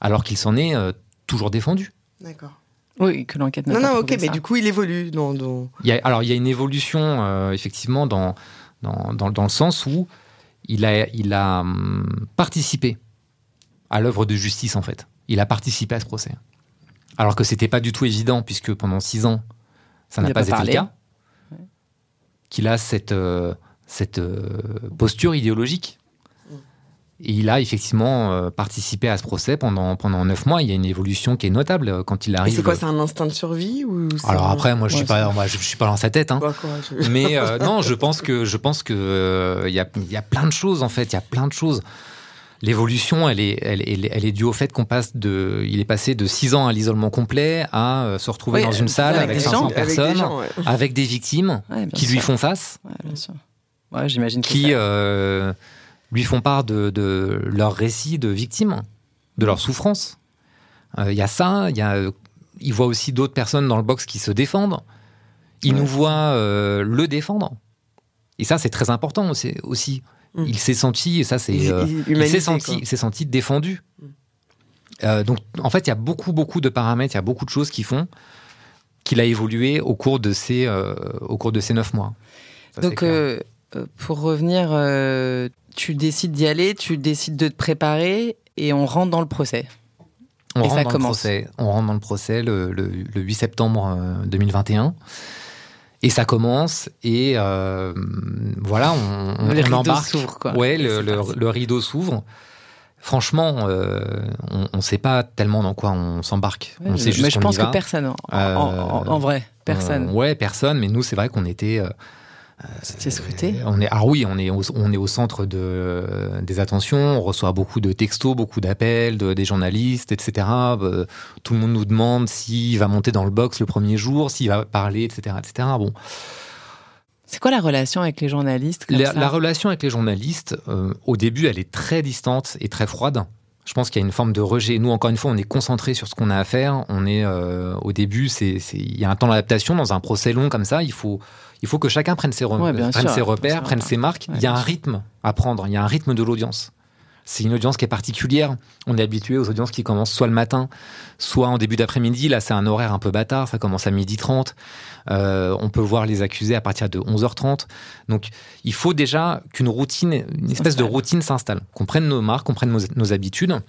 alors qu'il s'en est euh, toujours défendu. D'accord. Oui, que l'enquête n'a Non, pas non, ok, mais du coup, il évolue. Dans, dans... Il y a, alors, il y a une évolution, euh, effectivement, dans, dans, dans, dans le sens où il a, il a hum, participé à l'œuvre de justice, en fait. Il a participé à ce procès. Alors que c'était pas du tout évident, puisque pendant six ans, ça n'a pas pas été parlé. le cas. Qu'il a cette, euh, cette euh, posture idéologique. Et il a effectivement euh, participé à ce procès pendant, pendant neuf mois. Il y a une évolution qui est notable quand il arrive. c'est quoi, c'est un instinct de survie ou Alors après, moi, je suis Ouais, pas, moi, je, je suis pas dans sa tête. Hein. Mais euh, non, je pense que je pense que euh, y, a, y a plein de choses en fait. Il y a plein de choses. L'évolution, elle est, elle, elle, elle est due au fait qu'on passe de, il est passé de 6 ans à l'isolement complet à euh, se retrouver Oui, dans une salle avec avec, des 500 gens, avec des personnes, gens, ouais. avec des victimes Ouais, qui lui font face, Ouais, j'imagine qui euh, lui font part de, de leur récit de victimes, de leur souffrance. Euh, Il y a ça, il y a, euh, il voit aussi d'autres personnes dans le box qui se défendent. Il nous voit euh, le défendre. Et ça, c'est très important aussi. Mm. Il s'est senti, et ça, c'est, Il- euh, il- il humanité, s'est senti, quoi. il s'est senti défendu. Mm. Euh, donc, en fait, il y a beaucoup, beaucoup de paramètres, il y a beaucoup de choses qui font qu'il a évolué au cours de ces, euh, au cours de ces neuf mois. Ça, Donc, pour revenir, tu décides d'y aller, tu décides de te préparer et on rentre dans le procès. On Et rentre ça dans commence. Le procès, on rentre dans le procès le, le- le 8 septembre euh, 2021. Et ça commence, et euh, voilà, on, on, le on embarque. s'ouvre, quoi. Ouais, le, le- rideau s'ouvre. Franchement, on ne sait pas tellement dans quoi on s'embarque. on sait juste mais je pense que personne, en, vrai, personne. ouais, personne. Mais nous, c'est vrai qu'on était c'était scruté on est, Ah oui, on est, au, on est au centre de, des attentions, on reçoit beaucoup de textos, beaucoup d'appels de, des journalistes, etc. Euh, tout le monde nous demande s'il va monter dans le box le premier jour, s'il va parler, etc. etc. Bon. C'est quoi la relation avec les journalistes la, relation avec les journalistes, euh, au début, elle est très distante et très froide. Je pense qu'il y a une forme de rejet. Nous, encore une fois, on est concentré sur ce qu'on a à faire. On est euh, au début, c'est, il y a un temps d'adaptation dans un procès long comme ça. Il faut il faut que chacun prenne ses, ses repères, prenne ses marques. il y a un rythme à prendre, il y a un rythme de l'audience. C'est une audience qui est particulière. On est habitué aux audiences qui commencent soit le matin, soit en début d'après-midi. Là, c'est un horaire un peu bâtard. Ça commence à midi 30. Euh, on peut voir les accusés à partir de 11h30. Donc, il faut déjà qu'une routine, une espèce de routine s'installe. Qu'on prenne nos marques, qu'on prenne nos, habitudes,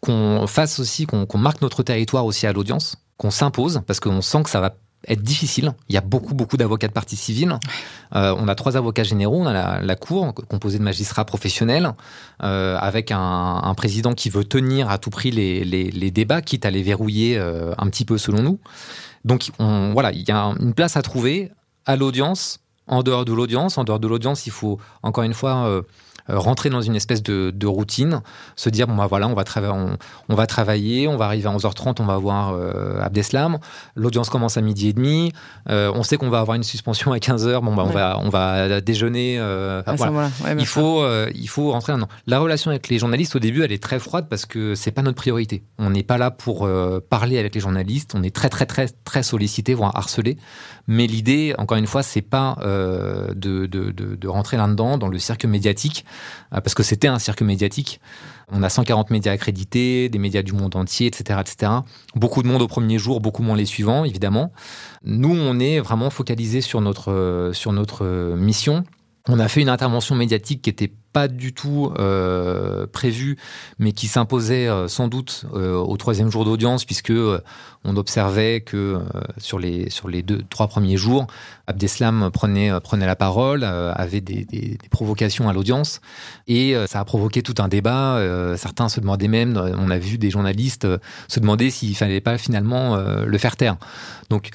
qu'on fasse aussi, qu'on marque notre territoire aussi à l'audience, qu'on s'impose, parce qu'on sent que ça va être difficile. Il y a beaucoup, beaucoup d'avocats de partie civile. Euh, on a trois avocats généraux. On a la, Cour, composée de magistrats professionnels, euh, avec un, président qui veut tenir à tout prix les, débats, quitte à les verrouiller euh, un petit peu selon nous. Donc on, voilà, il y a une place à trouver à l'audience, en dehors de l'audience. En dehors de l'audience, il faut encore une fois rentrer dans une espèce de, routine, se dire bon bah voilà, on va, on, va travailler, on va arriver à 11h30, on va voir euh, Abdeslam, l'audience commence à midi et demi, euh, on sait qu'on va avoir une suspension à 15h, bon bah on va on va déjeuner. il faut il faut rentrer dans la relation avec les journalistes au début, elle est très froide parce que c'est pas notre priorité. On n'est pas là pour parler avec les journalistes, on est très très très très sollicité, voire harcelé. Mais l'idée, encore une fois, c'est pas de, de, de, de, rentrer là-dedans, dans le cirque médiatique. Euh, parce que c'était un cirque médiatique. On a 140 médias accrédités, des médias du monde entier, etc., etc. Beaucoup de monde au premier jour, beaucoup moins les suivants, évidemment. Nous, on est vraiment focalisé sur notre, euh, sur notre mission. On a fait une intervention médiatique qui était pas du tout euh, prévu, mais qui s'imposait euh, sans doute euh, au troisième jour d'audience, puisque euh, on observait que sur les sur les deux trois premiers jours, Abdeslam prenait prenait la parole, avait des, des, des, provocations à l'audience, et ça a provoqué tout un débat. certains se demandaient même, on a vu des journalistes se demander s'il fallait pas finalement le faire taire. Donc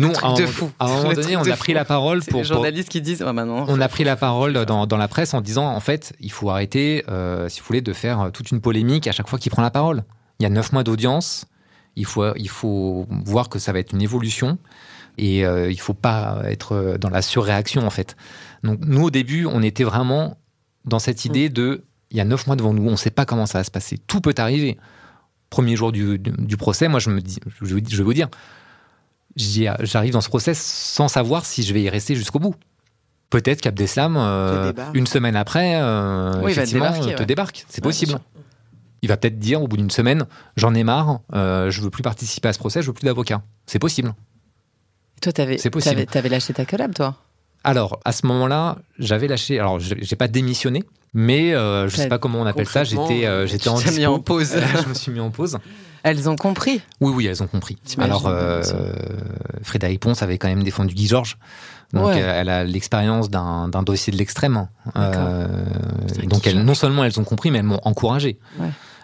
nous, à, de fou. à un moment donné, on a pris la parole pour. Les journalistes qui disent, oh, non, on a pris la parole dans, dans, la presse en disant, en fait, il faut arrêter, euh, si vous voulez, de faire euh, toute une polémique à chaque fois qu'il prend la parole. Il y a neuf mois d'audience. Il faut, il faut voir que ça va être une évolution et euh, il faut pas être dans la surréaction en fait. Donc nous au début, on était vraiment dans cette idée mm. de, il y a neuf mois devant nous, on ne sait pas comment ça va se passer. Tout peut arriver. Premier jour du, du, procès, moi je me dis, je vais vous dire, j'arrive dans ce process sans savoir si je vais y rester jusqu'au bout. Peut-être qu'Abdeslam, euh, une semaine après, euh, effectivement, te débarque. C'est possible. Il va peut-être dire au bout d'une semaine, j'en ai marre, euh, je veux plus participer à ce procès, je veux plus d'avocat. C'est possible. toi, t'avais, t'avais, lâché ta collab, toi? Alors, à ce moment-là, j'avais lâché. Alors, j'ai pas démissionné, mais je sais pas comment on appelle ça. J'étais, j'étais en, mis en pause. je me suis mis en pause. Elles ont compris. Oui, oui, elles ont compris. Alors, euh, Frédéric Ponce avait quand même défendu Guy Georges. Donc, elle a l'expérience d'un dossier de l'extrême. Euh, donc, elles, non seulement elles ont compris, mais elles m'ont encouragé.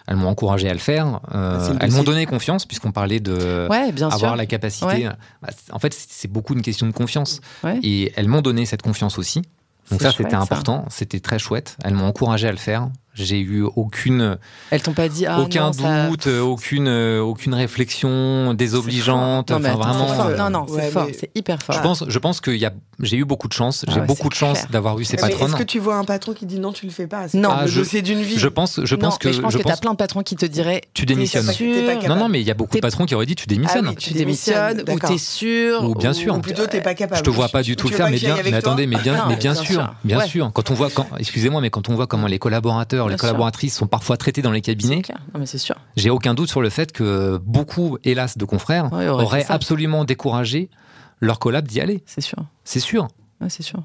Elles m'ont encouragé à le faire. Euh, elles m'ont donné confiance, puisqu'on parlait de avoir la capacité. Bah, en fait, c'est beaucoup une question de confiance. Et elles m'ont donné cette confiance aussi. Donc ça, c'était important, c'était très chouette. Elles m'ont encouragé à le faire. J'ai eu aucune. Elles t'ont pas dit ah, aucun doute, aucune aucune réflexion désobligeante. Non, enfin, vraiment. Non, non, c'est fort, c'est hyper fort. Je pense, je pense que y a, j'ai eu beaucoup de chance. J'ai beaucoup de chance d'avoir eu ces patronnes. Est-ce que tu vois un patron qui dit non, tu le fais pas Non, ah, le dossier d'une vie. Je pense, je pense que je pense que t'as plein de patrons qui te diraient tu démissionnes. Non, non, mais il y a beaucoup de patrons qui auraient dit tu démissionnes. Ah tu démissionnes ou t'es sûr. Ou bien sûr. Ou plutôt t'es pas capable. Je te vois pas du tout le faire, mais bien, mais attendez, mais bien, mais bien sûr, bien sûr. Quand on voit, excusez-moi, mais quand on voit comment les collaborateurs, les collaboratrices sont parfois traités dans les cabinets. c'est sûr. J'ai aucun doute sur le fait que beaucoup, hélas, de confrères auraient absolument découragé leur collab d'y aller. C'est sûr. C'est sûr. c'est sûr.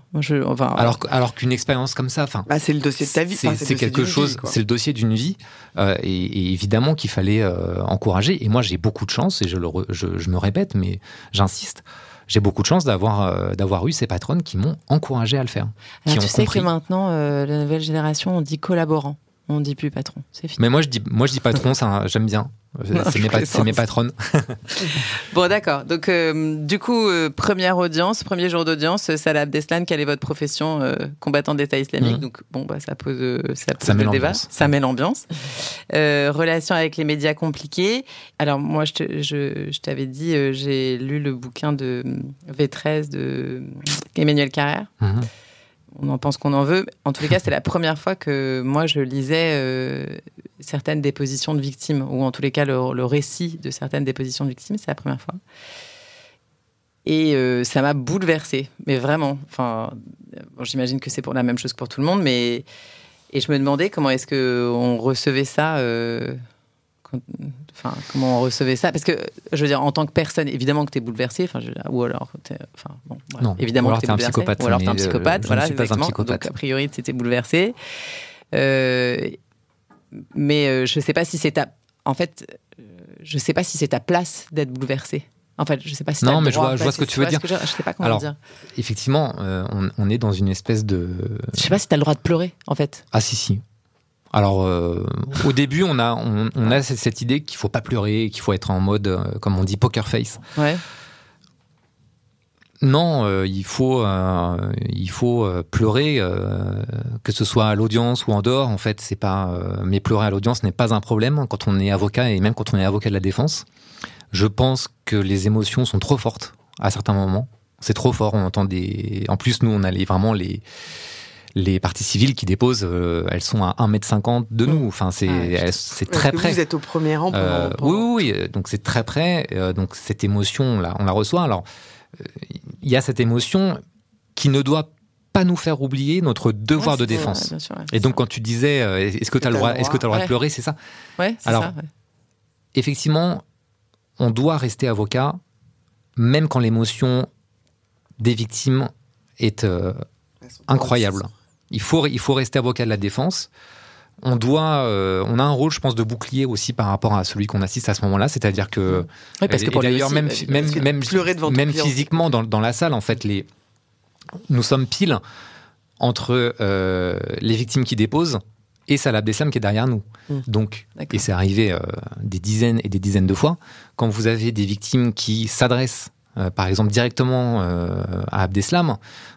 alors, alors qu'une expérience comme ça, enfin, bah, c'est le dossier de ta vie. C'est quelque chose. C'est le dossier d'une vie, euh, et, évidemment qu'il fallait euh, encourager. Et moi, j'ai beaucoup de chance, et je, le je me répète, mais j'insiste j'ai beaucoup de chance d'avoir euh, d'avoir eu ces patronnes qui m'ont encouragé à le faire. tu sais que maintenant, la nouvelle génération, on dit collaborant. On dit plus patron, c'est fini. Mais moi je dis, moi je dis patron, ça, j'aime bien. C'est mes, pat- mes patronnes. Bon, d'accord. Donc, euh, du coup, euh, première audience, premier jour d'audience, euh, Salah Abdeslam, quelle est votre profession euh, combattant d'État islamique Mhm. Donc, bon, bah, ça pose, ça pose Ça met le débat. l'ambiance. Ça met l'ambiance. Relation avec les médias compliquées. Alors, moi, je, te- je, je t'avais dit, j'ai lu le bouquin de euh, V13 de Emmanuel Carrère. Mhm. On en pense qu'on en veut. En tous les cas, c'est la première fois que moi, je lisais euh, certaines dépositions de victimes, ou en tous les cas, le, récit de certaines dépositions de victimes. C'est la première fois. Et euh, ça m'a bouleversée, mais vraiment. Enfin, j'imagine que c'est pour la même chose pour tout le monde, mais et je me demandais comment est-ce que on recevait ça. euh, Enfin, comment on recevait ça? Parce que, je veux dire, en tant que personne, évidemment que tu es bouleversé. Enfin, je ou alors, t'es- enfin, bon, voilà, Non, évidemment ou alors que t'es un t'es bouleversé. psychopathe, Ou alors t'es un mais, euh, psychopathe, voilà, un exactement. psychopathe. Donc, a priori, tu étais bouleversé. Euh, mais euh, je sais pas si c'est ta. En fait, euh, je sais pas si c'est ta place d'être bouleversé. En fait, je sais pas si Non, mais je vois- je vois ce que tu tu veux dire. je, sais pas comment Alors, dire. Effectivement, on, on est dans une espèce de. Je sais pas si t'as le droit de pleurer, en fait. Ah si si. Alors euh, au début, on a on, on a cette, idée qu'il faut pas pleurer, qu'il faut être en mode euh, comme on dit poker face. Ouais. Non, euh, il faut euh, il faut euh, pleurer euh, que ce soit à l'audience ou en dehors. En fait, c'est pas euh, mais pleurer à l'audience n'est pas un problème quand on est avocat et même quand on est avocat de la défense. Je pense que les émotions sont trop fortes à certains moments. C'est trop fort. On entend des. En plus, nous, on a les, vraiment les les parties civiles qui déposent. euh, elles sont à 1m50 de nous. Enfin, c'est Ah, très près. Vous êtes au premier rang pendant. Euh, pendant- oui, oui, oui, donc c'est très près. euh, donc cette émotion, là, on la reçoit. Alors, euh, il y a cette émotion qui ne doit pas nous faire oublier notre devoir Ouais, de défense. ouais, bien sûr, ouais, Et donc, quand tu disais, euh, est-ce que tu as le droit, est-ce que tu as le droit Ouais. de pleurer, c'est ça? Ouais, c'est alors, ça. Effectivement, on doit rester avocat, même quand l'émotion des victimes est euh, incroyable. Il faut, il faut rester avocat de la défense. On doit, euh, on a un rôle, je pense, de bouclier aussi par rapport à celui qu'on assiste à ce moment-là. C'est-à-dire que, Oui, parce que pour d'ailleurs, même, bah, même, même, même physiquement dans, dans la salle, en fait, les, nous sommes pile entre euh, les victimes qui déposent et Salah Abdeslam qui est derrière nous. Mm. Donc, et c'est arrivé euh, des dizaines et des dizaines de fois, quand vous avez des victimes qui s'adressent, euh, par exemple, directement euh, à Abdeslam,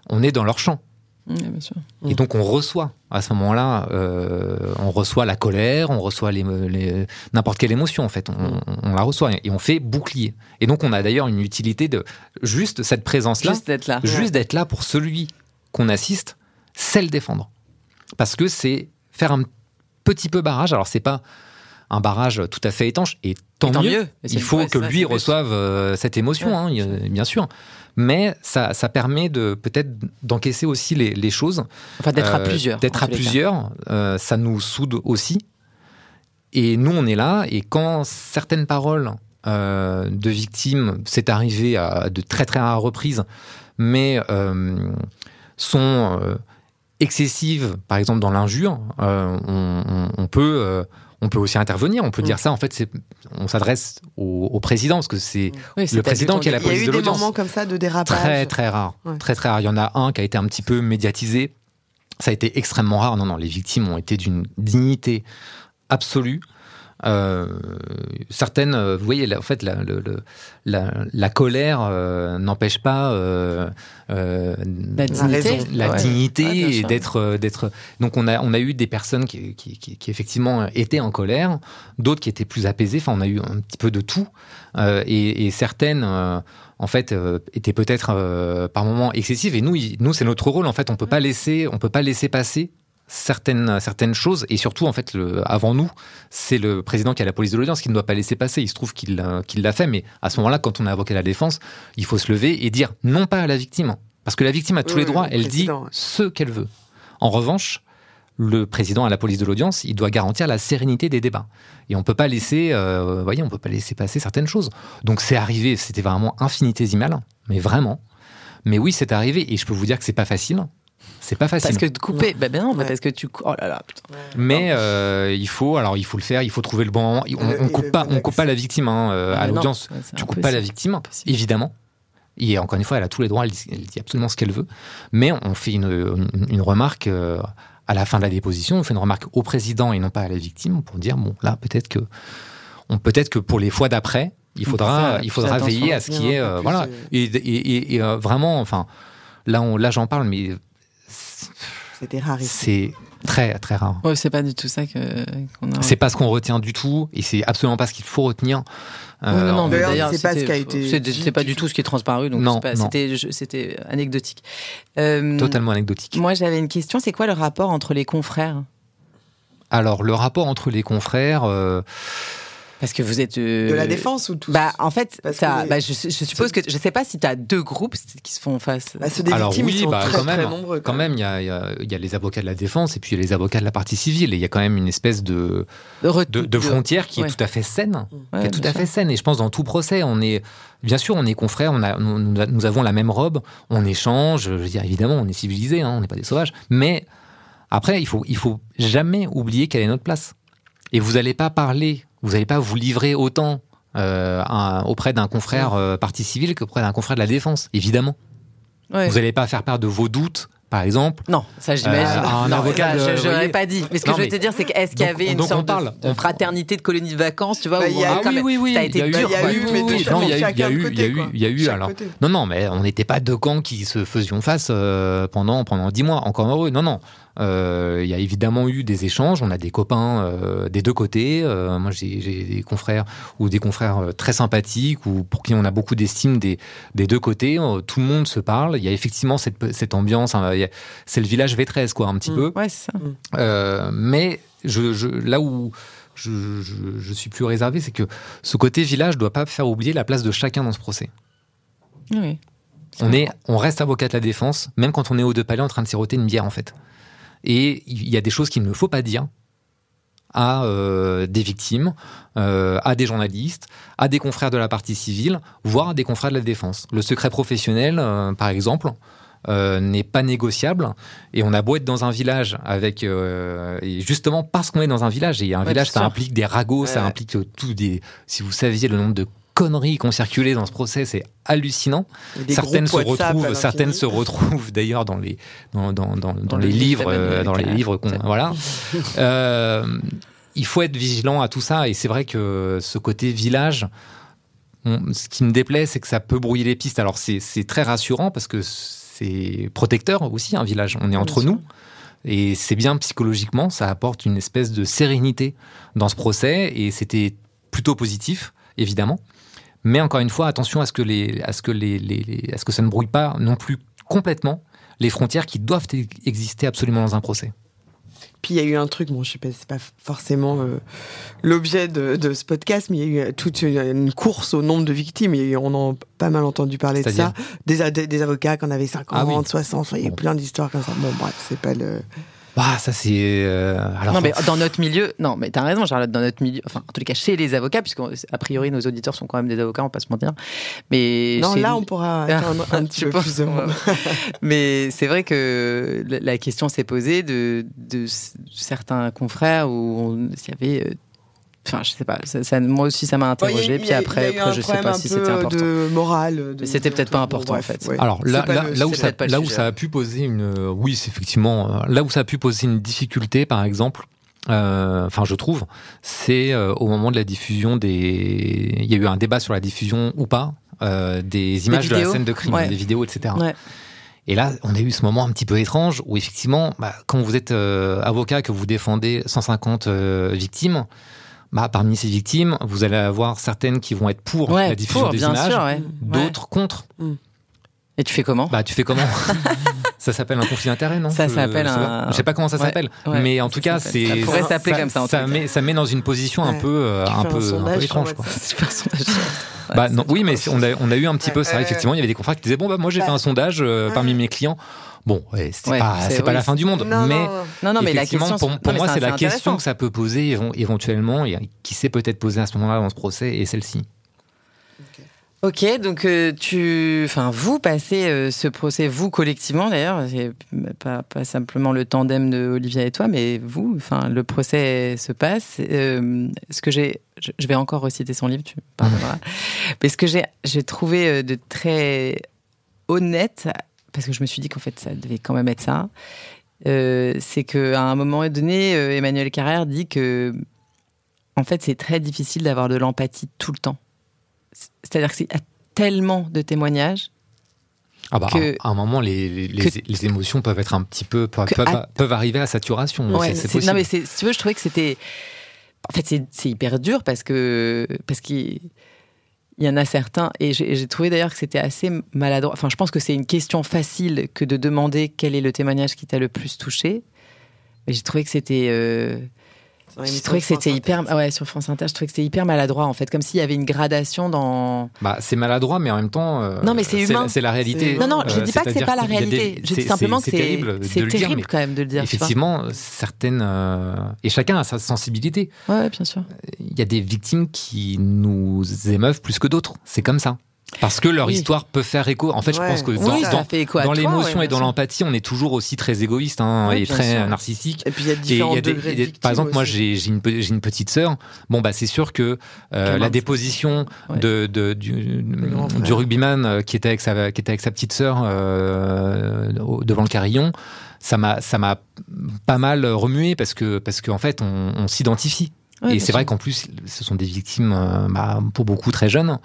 on est dans leur champ. Ouais, bien sûr. Et donc on reçoit à ce moment-là, euh, on reçoit la colère, on reçoit les, les- n'importe quelle émotion en fait, on, on la reçoit et on fait bouclier. Et donc on a d'ailleurs une utilité de juste cette présence-là, Juste d'être là. juste d'être là pour celui qu'on assiste, c'est le défendre. Parce que c'est faire un petit peu barrage. Alors c'est pas un barrage tout à fait étanche et tant, Et tant mieux. Il faut que ça, lui reçoive euh, cette émotion, Ouais, hein, il bien sûr. Mais ça, ça permet de peut-être d'encaisser aussi les, les choses. Enfin, d'être à Euh, plusieurs. D'être à plusieurs, euh, ça nous soude aussi. Et nous, on est là. Et quand certaines paroles de victimes, c'est arrivé à de très très rares reprises, mais sont excessives, par exemple dans l'injure, on, on- on peut. On peut aussi intervenir, on peut Mm. dire ça. En fait, c'est- on s'adresse au, au président parce que c'est Oui, le président qui a la dit. Il y a police eu de des moments comme ça de dérapage. Très très rare. Ouais. Très très rare. Il y en a un qui a été un petit peu médiatisé. Ça a été extrêmement rare. Non, non, les victimes ont été d'une dignité absolue. Euh, certaines, euh, vous voyez, la- en fait, la, le- le- la, la colère euh, n'empêche pas euh, euh, La dignité. la Ouais. dignité Ouais, et d'être d'être donc on a on a eu des personnes qui, qui, qui- qui, effectivement étaient en colère d'autres qui étaient plus apaisées enfin on a eu un petit peu de tout Euh, et, et certaines euh, en fait euh, étaient peut-être euh, par moments excessives et nous il- nous c'est notre rôle en fait on peut pas laisser on peut pas laisser passer certaines certaines choses. Et surtout en fait le, avant nous c'est le président qui a la police de l'audience qui ne doit pas laisser passer. Il se trouve qu'il l'a- fait mais à ce moment-là quand on est avocat de la défense il faut se lever et dire non pas à la victime. Parce que la victime a tous Oui, les droits. le elle dit ce qu'elle veut. En revanche le président à la police de l'audience il doit garantir la sérénité des débats. Et on peut pas laisser euh, voyez on peut pas laisser passer certaines choses. Donc c'est arrivé c'était vraiment infinitésimal mais vraiment. Mais oui c'est arrivé et je peux vous dire que c'est pas facile c'est pas facile Parce que de couper, bah ben non, Ouais. parce que tu. Oh là là, putain. mais euh, il faut, alors il faut le faire, il faut trouver le bon moment. On, Le- on coupe pas, on coupe pas la victime hein, euh, à l'audience. Ouais, Tu coupes pas la victime, Impossible. évidemment. Et encore une fois, elle a tous les droits, elle dit, elle dit absolument ce qu'elle veut. Mais on fait une, une, une remarque euh, à la fin de la déposition, on fait une remarque au président et non pas à la victime pour dire bon là peut-être que on peut-être que pour les fois d'après, il faudra il faudra veiller à ce qui est euh, voilà et, et, et, euh, vraiment enfin là on là j'en parle mais c'était rare. C'est très très rare. Ouais, c'est pas du tout ça que qu'on a. C'est pas ce qu'on retient du tout et c'est absolument pas ce qu'il faut retenir. Euh, non, non, mais d'ailleurs, c'est pas ce qui a été. C'est pas du tout ce qui est transparu, donc c'était c'était anecdotique. Euh, Totalement anecdotique. Moi, j'avais une question. C'est quoi le rapport entre les confrères? Alors, le rapport entre les confrères. Euh, parce que vous êtes de la défense ou tout Bah en fait, bah, je, suppose que je sais pas si tu as deux groupes qui se font face. Bah, Alors oui, bah, quand même, nombreux, quand, même, il y a, y, a, les avocats de la défense et puis il y a les avocats de la partie civile et il y a quand même une espèce de de, frontière qui est tout à fait saine, qui est tout à fait saine. Et je pense dans tout procès, on est bien sûr, on est confrères, on a, nous, avons la même robe, on échange. Je veux dire, évidemment, on est civilisés, hein, on n'est pas des sauvages, mais après, il faut il faut jamais oublier quelle est notre place. Et vous n'allez pas parler vous n'allez pas vous livrer autant euh, auprès d'un confrère euh, partie civile qu'auprès d'un confrère de la défense, évidemment. Vous n'allez pas faire part de vos doutes par exemple. Non, ça j'imagine. Euh, un avocat. je n'aurais pas dit. Mais ce que je veux te dire, c'est qu'est-ce qu'il y avait une sorte de, fraternité de colonie de vacances, tu vois bah, où ah, oui, oui, oui, ça a été dur. Il y a eu, il y a eu, il y a eu, il y a eu, il y a eu. Alors, non, non, mais on n'était pas deux camps qui se faisions face pendant pendant dix mois. Encore heureux. Non, non. Euh, il y a évidemment eu des échanges. On a des copains euh, des deux côtés. Euh, moi, j'ai des confrères ou des confrères très sympathiques ou pour qui on a beaucoup d'estime des, des deux côtés. tout le monde se parle. Il y a effectivement cette, cette ambiance. Hein, c'est le village V13, quoi, un petit mmh. peu. Ouais, ça. Mmh. mais je, je, là où je, je, suis plus réservé, c'est que ce côté village doit pas faire oublier la place de chacun dans ce procès. Oui. On, est, on reste avocat de la défense, même quand on est au deux palais en train de siroter une bière, en fait. Et il y a des choses qu'il ne faut pas dire à euh, des victimes, euh, à des journalistes, à des confrères de la partie civile, voire à des confrères de la défense. Le secret professionnel, euh, par exemple, n'est pas négociable. Et on a beau être dans un village avec, et justement parce qu'on est dans un village, et un village, ça implique des ragots, ça implique tout des. Si vous saviez le nombre de conneries qui ont circulé dans ce procès, c'est hallucinant. Certaines se retrouvent, certaines se retrouvent d'ailleurs dans les dans, dans, dans, dans les livres, euh, dans les livres qu'on voilà. euh, il faut être vigilant à tout ça et c'est vrai que ce côté village, ce qui me déplaît, c'est que ça peut brouiller les pistes. Alors c'est très rassurant parce que c'est protecteur aussi un village. On est entre nous. Et c'est bien psychologiquement, ça apporte une espèce de sérénité dans ce procès et c'était plutôt positif, évidemment. Mais encore une fois, attention à ce que, les, à ce que, les, les, à ce que ça ne brouille pas non plus complètement les frontières qui doivent exister absolument dans un procès. Puis il y a eu un truc, bon, je sais pas, c'est pas forcément euh, l'objet de, de, ce podcast, mais il y a eu toute une, course au nombre de victimes. Et on a pas mal entendu parler de ça. Des, des, avocats qui en avaient 50, 60, il y a eu plein d'histoires comme ça. Bon, bref, c'est pas le. Bah, ça c'est. Euh, alors... Non, mais dans notre milieu, non, mais t'as raison, Charlotte, dans notre milieu, enfin, en tous les cas, chez les avocats, puisqu'a priori nos auditeurs sont quand même des avocats, on va pas se mentir. Mais non, là, on pourra attendre un petit peu plus de monde. mais c'est vrai que la question s'est posée de, de certains confrères où s'il y avait euh, Enfin, je sais pas. Ça, moi aussi, ça m'a interrogé. puis après, après je sais pas si c'était important. De morale. C'était peut-être pas important en fait. Alors là, là, où ça, là où ça a pu poser une, oui, c'est effectivement, là où ça a pu poser une difficulté, par exemple. Euh, enfin, je trouve, c'est euh, au moment de la diffusion des. Il y a eu un débat sur la diffusion ou pas euh, des images de la scène de crime, des vidéos, etc. Et là, on a eu ce moment un petit peu étrange où effectivement, bah, quand vous êtes avocat, que vous défendez 150 victimes, bah, parmi ces victimes, vous allez avoir certaines qui vont être pour la diffusion des images, d'autres contre. Mm. Et tu fais comment Bah, tu fais comment Ça s'appelle un conflit d'intérêt, non Ça s'appelle un. Je sais pas comment ça s'appelle, mais en tout cas, c'est. Ça pourrait s'appeler comme ça. ça met, ça met dans une position un peu, euh, un peu, un, peu étrange, quoi. bah non, oui, mais on a, on a eu un petit peu ça. Effectivement, il y avait des confrères qui disaient bon bah moi j'ai fait un sondage euh, parmi mes clients. Bon, c'est pas, c'est pas la fin du monde, mais non, non, mais la question, pour, pour moi, c'est la question que ça peut poser éventuellement, et qui s'est peut-être posée à ce moment-là dans ce procès, et celle-ci. Ok, donc euh, tu, enfin vous passez euh, ce procès, vous collectivement d'ailleurs, pas, pas simplement le tandem de Olivia et toi, mais vous, enfin le procès se passe. Euh, ce que j'ai, je vais encore reciter son livre, tu parleras. mais ce que j'ai, j'ai trouvé de très honnête parce que je me suis dit qu'en fait, ça devait quand même être ça. c'est qu'à un moment donné, Emmanuel Carrère dit que, en fait, c'est très difficile d'avoir de l'empathie tout le temps. C'est-à-dire que c'est tellement de témoignages ah bah, à un moment, les, les, émotions peuvent être un petit peu peuvent, peuvent, arriver à saturation. non, mais si tu veux, je trouvais que c'était. En fait, c'est hyper dur parce que parce qu'il y en a certains et j'ai trouvé d'ailleurs que c'était assez maladroit. Enfin, je pense que c'est une question facile que de demander quel est le témoignage qui t'a le plus touché. Mais j'ai trouvé que c'était euh, je trouvais que c'était hyper, ouais, sur France Inter, je trouvais que c'était hyper maladroit en fait, comme s'il y avait une gradation dans. Bah, c'est maladroit, mais en même temps. Euh, non, mais c'est humain. C'est la réalité. Non, non, je dis pas que c'est pas la réalité. Je dis simplement que c'est c'est terrible quand même de le dire. Effectivement, certaines euh, et chacun a sa sensibilité. Ouais, bien sûr. Il y a des victimes qui nous émeuvent plus que d'autres. C'est comme ça. Parce que leur histoire peut faire écho. En fait, je pense que dans, dans, l'émotion et dans l'empathie, on est toujours aussi très égoïste hein, et très narcissique. Et puis il y a différents degrés Par exemple, moi, j'ai une, une, petite sœur. Bon, bah, c'est sûr que euh, la déposition de, de, du, du rugbyman euh, qui était avec sa, qui était avec sa petite sœur euh, devant le carillon, ça m'a, ça m'a pas mal remué parce que, parce qu'en fait, on, on s'identifie. Et c'est vrai qu'en plus, ce sont des victimes, bah, pour beaucoup très jeunes.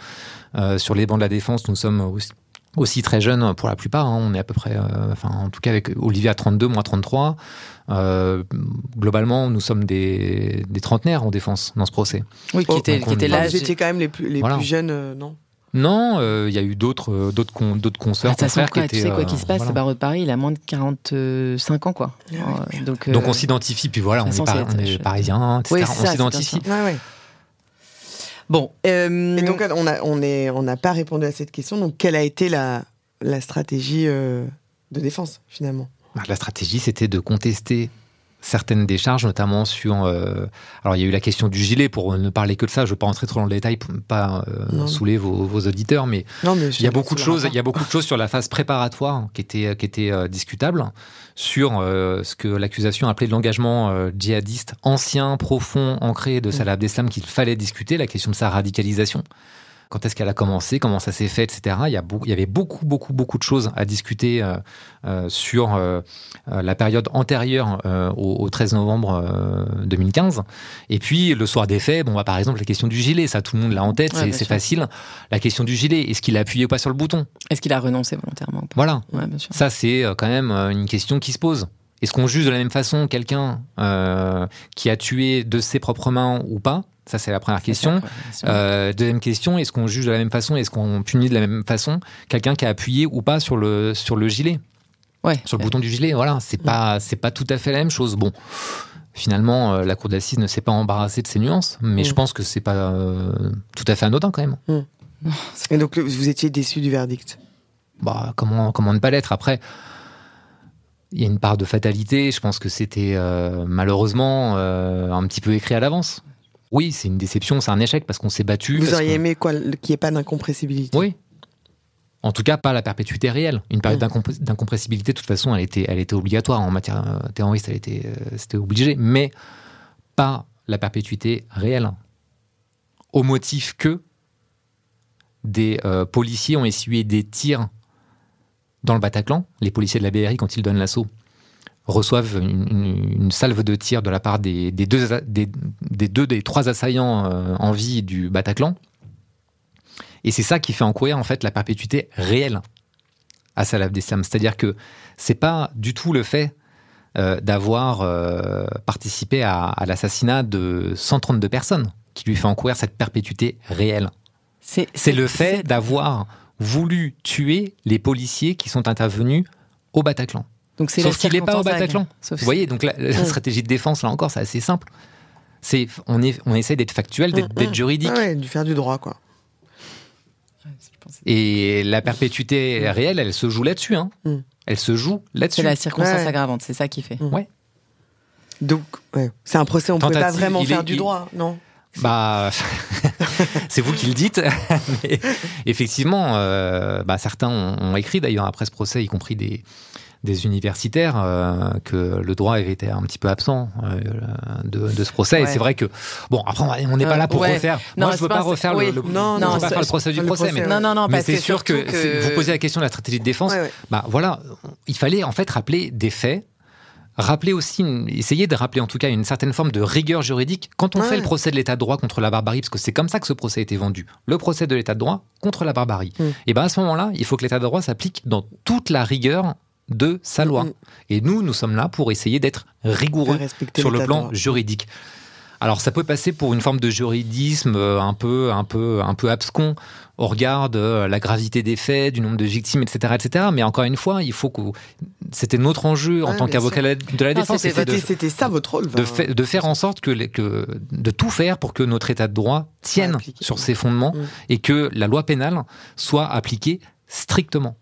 Euh, sur les bancs de la défense, nous sommes aussi, très jeunes pour la plupart. Hein. On est à peu près, euh, enfin, en tout cas avec Olivier à 32, moi 33. globalement, nous sommes des, trentenaires en défense dans ce procès. Oui, qui était, qui était là. Vous étiez quand même les plus, les plus jeunes, non? Non, euh, il y a eu d'autres euh, d'autres d'autres consoeurs, ah, qui étaient. Tu sais quoi qui se passe Le barreau de Paris, il a moins de 45 ans, quoi. Donc, donc on s'identifie, puis voilà, on est, on est parisien, etc. on s'identifie. Bon. Et donc on a on est on n'a pas répondu à cette question. Donc quelle a été la la stratégie de défense finalement? Bah, La stratégie, c'était de contester certaines décharges, notamment sur. Euh, alors, il y a eu la question du gilet, pour ne parler que de ça. Je ne veux pas rentrer trop dans le détail pour ne pas euh, saouler vos, auditeurs, mais, il y a beaucoup de choses. Il y a beaucoup de choses sur la phase préparatoire qui était qui était euh, discutable sur ce que l'accusation appelait de l'engagement djihadiste ancien, profond, ancré de. Salah Abdeslam qu'il fallait discuter, la question de sa radicalisation quand est-ce qu'elle a commencé, comment ça s'est fait, etc. Il y, a il y avait beaucoup, beaucoup, beaucoup de choses à discuter euh, euh, sur euh, la période antérieure au, 13 novembre 2015. Et puis, le soir des faits, bon, bah, par exemple, la question du gilet, ça, tout le monde l'a en tête, c'est facile. La question du gilet, est-ce qu'il a appuyé ou pas sur le bouton? Est-ce qu'il a renoncé volontairement Voilà. Ça, c'est quand même une question qui se pose. Est-ce qu'on juge de la même façon quelqu'un qui a tué de ses propres mains ou pas? Ça, c'est la première question. Euh, deuxième question, est-ce qu'on juge de la même façon Est-ce qu'on punit de la même façon quelqu'un qui a appuyé ou pas sur le, sur le gilet Ouais. Sur le bouton du gilet, voilà. C'est pas, c'est pas tout à fait la même chose. Bon. Finalement, euh, la cour d'assises ne s'est pas embarrassée de ces nuances, mais je mm. pense que c'est pas euh, tout à fait anodin quand même. Mm. Et donc, vous étiez déçu du verdict? Bah, comment, comment ne pas l'être? Après, il y a une part de fatalité. Je pense que c'était malheureusement un petit peu écrit à l'avance. Oui, c'est une déception, c'est un échec parce qu'on s'est battu. Vous auriez aimé quoi Qu'il n'y ait pas d'incompressibilité? Oui. En tout cas, pas la perpétuité réelle. Une période d'incompressibilité, de toute façon, elle était, elle était obligatoire. En matière euh, terroriste, elle était, euh, c'était obligé. Mais pas la perpétuité réelle. Au motif que des euh, policiers ont essuyé des tirs dans le Bataclan. Les policiers de la BRI, quand ils donnent l'assaut, reçoivent une, salve de tir de la part des, deux, des, deux des trois assaillants euh, en vie du Bataclan. Et c'est ça qui fait encourir en fait la perpétuité réelle à Salah Abdeslam. C'est-à-dire que c'est pas du tout le fait euh, d'avoir euh, participé à, à l'assassinat de 132 personnes qui lui fait encourir cette perpétuité réelle. C'est le fait d'avoir voulu tuer les policiers qui sont intervenus au Bataclan. Donc c'est Sauf qu'il n'est pas au Bataclan. Vous voyez, donc la, mm. stratégie de défense, là encore, c'est assez simple. C'est, on, est, on essaie d'être factuel, d'être, mm, mm. juridique. Ah de faire du droit, quoi. Et la perpétuité réelle, elle se joue là-dessus. Hein. Elle se joue là-dessus. C'est la circonstance aggravante, c'est ça qui fait. Ouais. Donc, c'est un procès, on ne peut pas vraiment faire du droit, non? Bah, c'est vous qui le dites. Mais effectivement, euh, bah, certains ont écrit d'ailleurs après ce procès, y compris des, des universitaires euh, que le droit avait été un petit peu absent euh, de, de, ce procès. Et c'est vrai que bon, après on n'est pas là pour refaire. Moi, je veux pas, refaire le, non, non, pas faire le procès du procès, mais, non, non, non, mais c'est sûr que, vous posez la question de la stratégie de défense. Bah voilà, il fallait en fait rappeler des faits rappeler aussi, essayer de rappeler en tout cas une certaine forme de rigueur juridique quand on fait le procès de l'état de droit contre la barbarie, parce que c'est comme ça que ce procès a été vendu. Le procès de l'état de droit contre la barbarie. Mm. Et bien à ce moment-là, il faut que l'état de droit s'applique dans toute la rigueur de sa loi. Mm. Et nous, nous sommes là pour essayer d'être rigoureux sur le plan juridique. Alors ça peut passer pour une forme de juridisme euh, un peu, un peu, un peu abscon au regard de la gravité des faits, du nombre de victimes, etc., etc. Mais encore une fois, il faut que c'était notre enjeu en tant qu'avocat de la défense. C'était ça votre rôle. De, de, faire en sorte que, que, de tout faire pour que notre État de droit tienne sur ses fondements mm. et que la loi pénale soit appliquée strictement.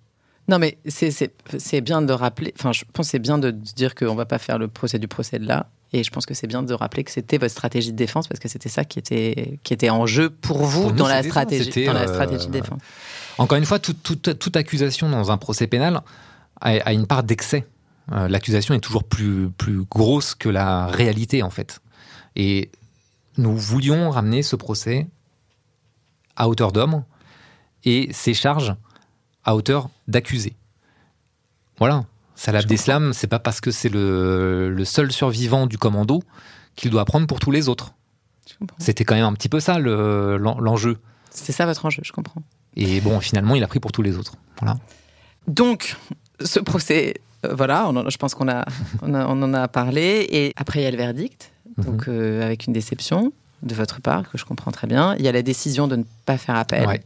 Non, mais c'est bien de rappeler, enfin, je pense c'est bien de dire qu'on ne va pas faire le procès du procès de là. Et je pense que c'est bien de rappeler que c'était votre stratégie de défense parce que c'était ça qui était, qui était en jeu pour vous dans, la stratégie, dans la euh, stratégie de défense. Encore une fois, toute, toute, accusation dans un procès pénal a, une part d'excès. Euh, l'accusation est toujours plus, plus grosse que la réalité, en fait. Et nous voulions ramener ce procès à hauteur d'homme et ces charges à hauteur d'accusé. Voilà. Salah Abdeslam, c'est pas parce que c'est le, seul survivant du commando qu'il doit prendre pour tous les autres. C'était quand même un petit peu ça l'enjeu. c'est ça votre enjeu, je comprends. Et bon, finalement, il a pris pour tous les autres. Voilà. Donc, ce procès, euh, voilà, je pense qu'on a, on, en a parlé. Et après, il y a le verdict, mhm. donc euh, avec une déception de votre part, que je comprends très bien. Il y a la décision de ne pas faire appel. Ouais.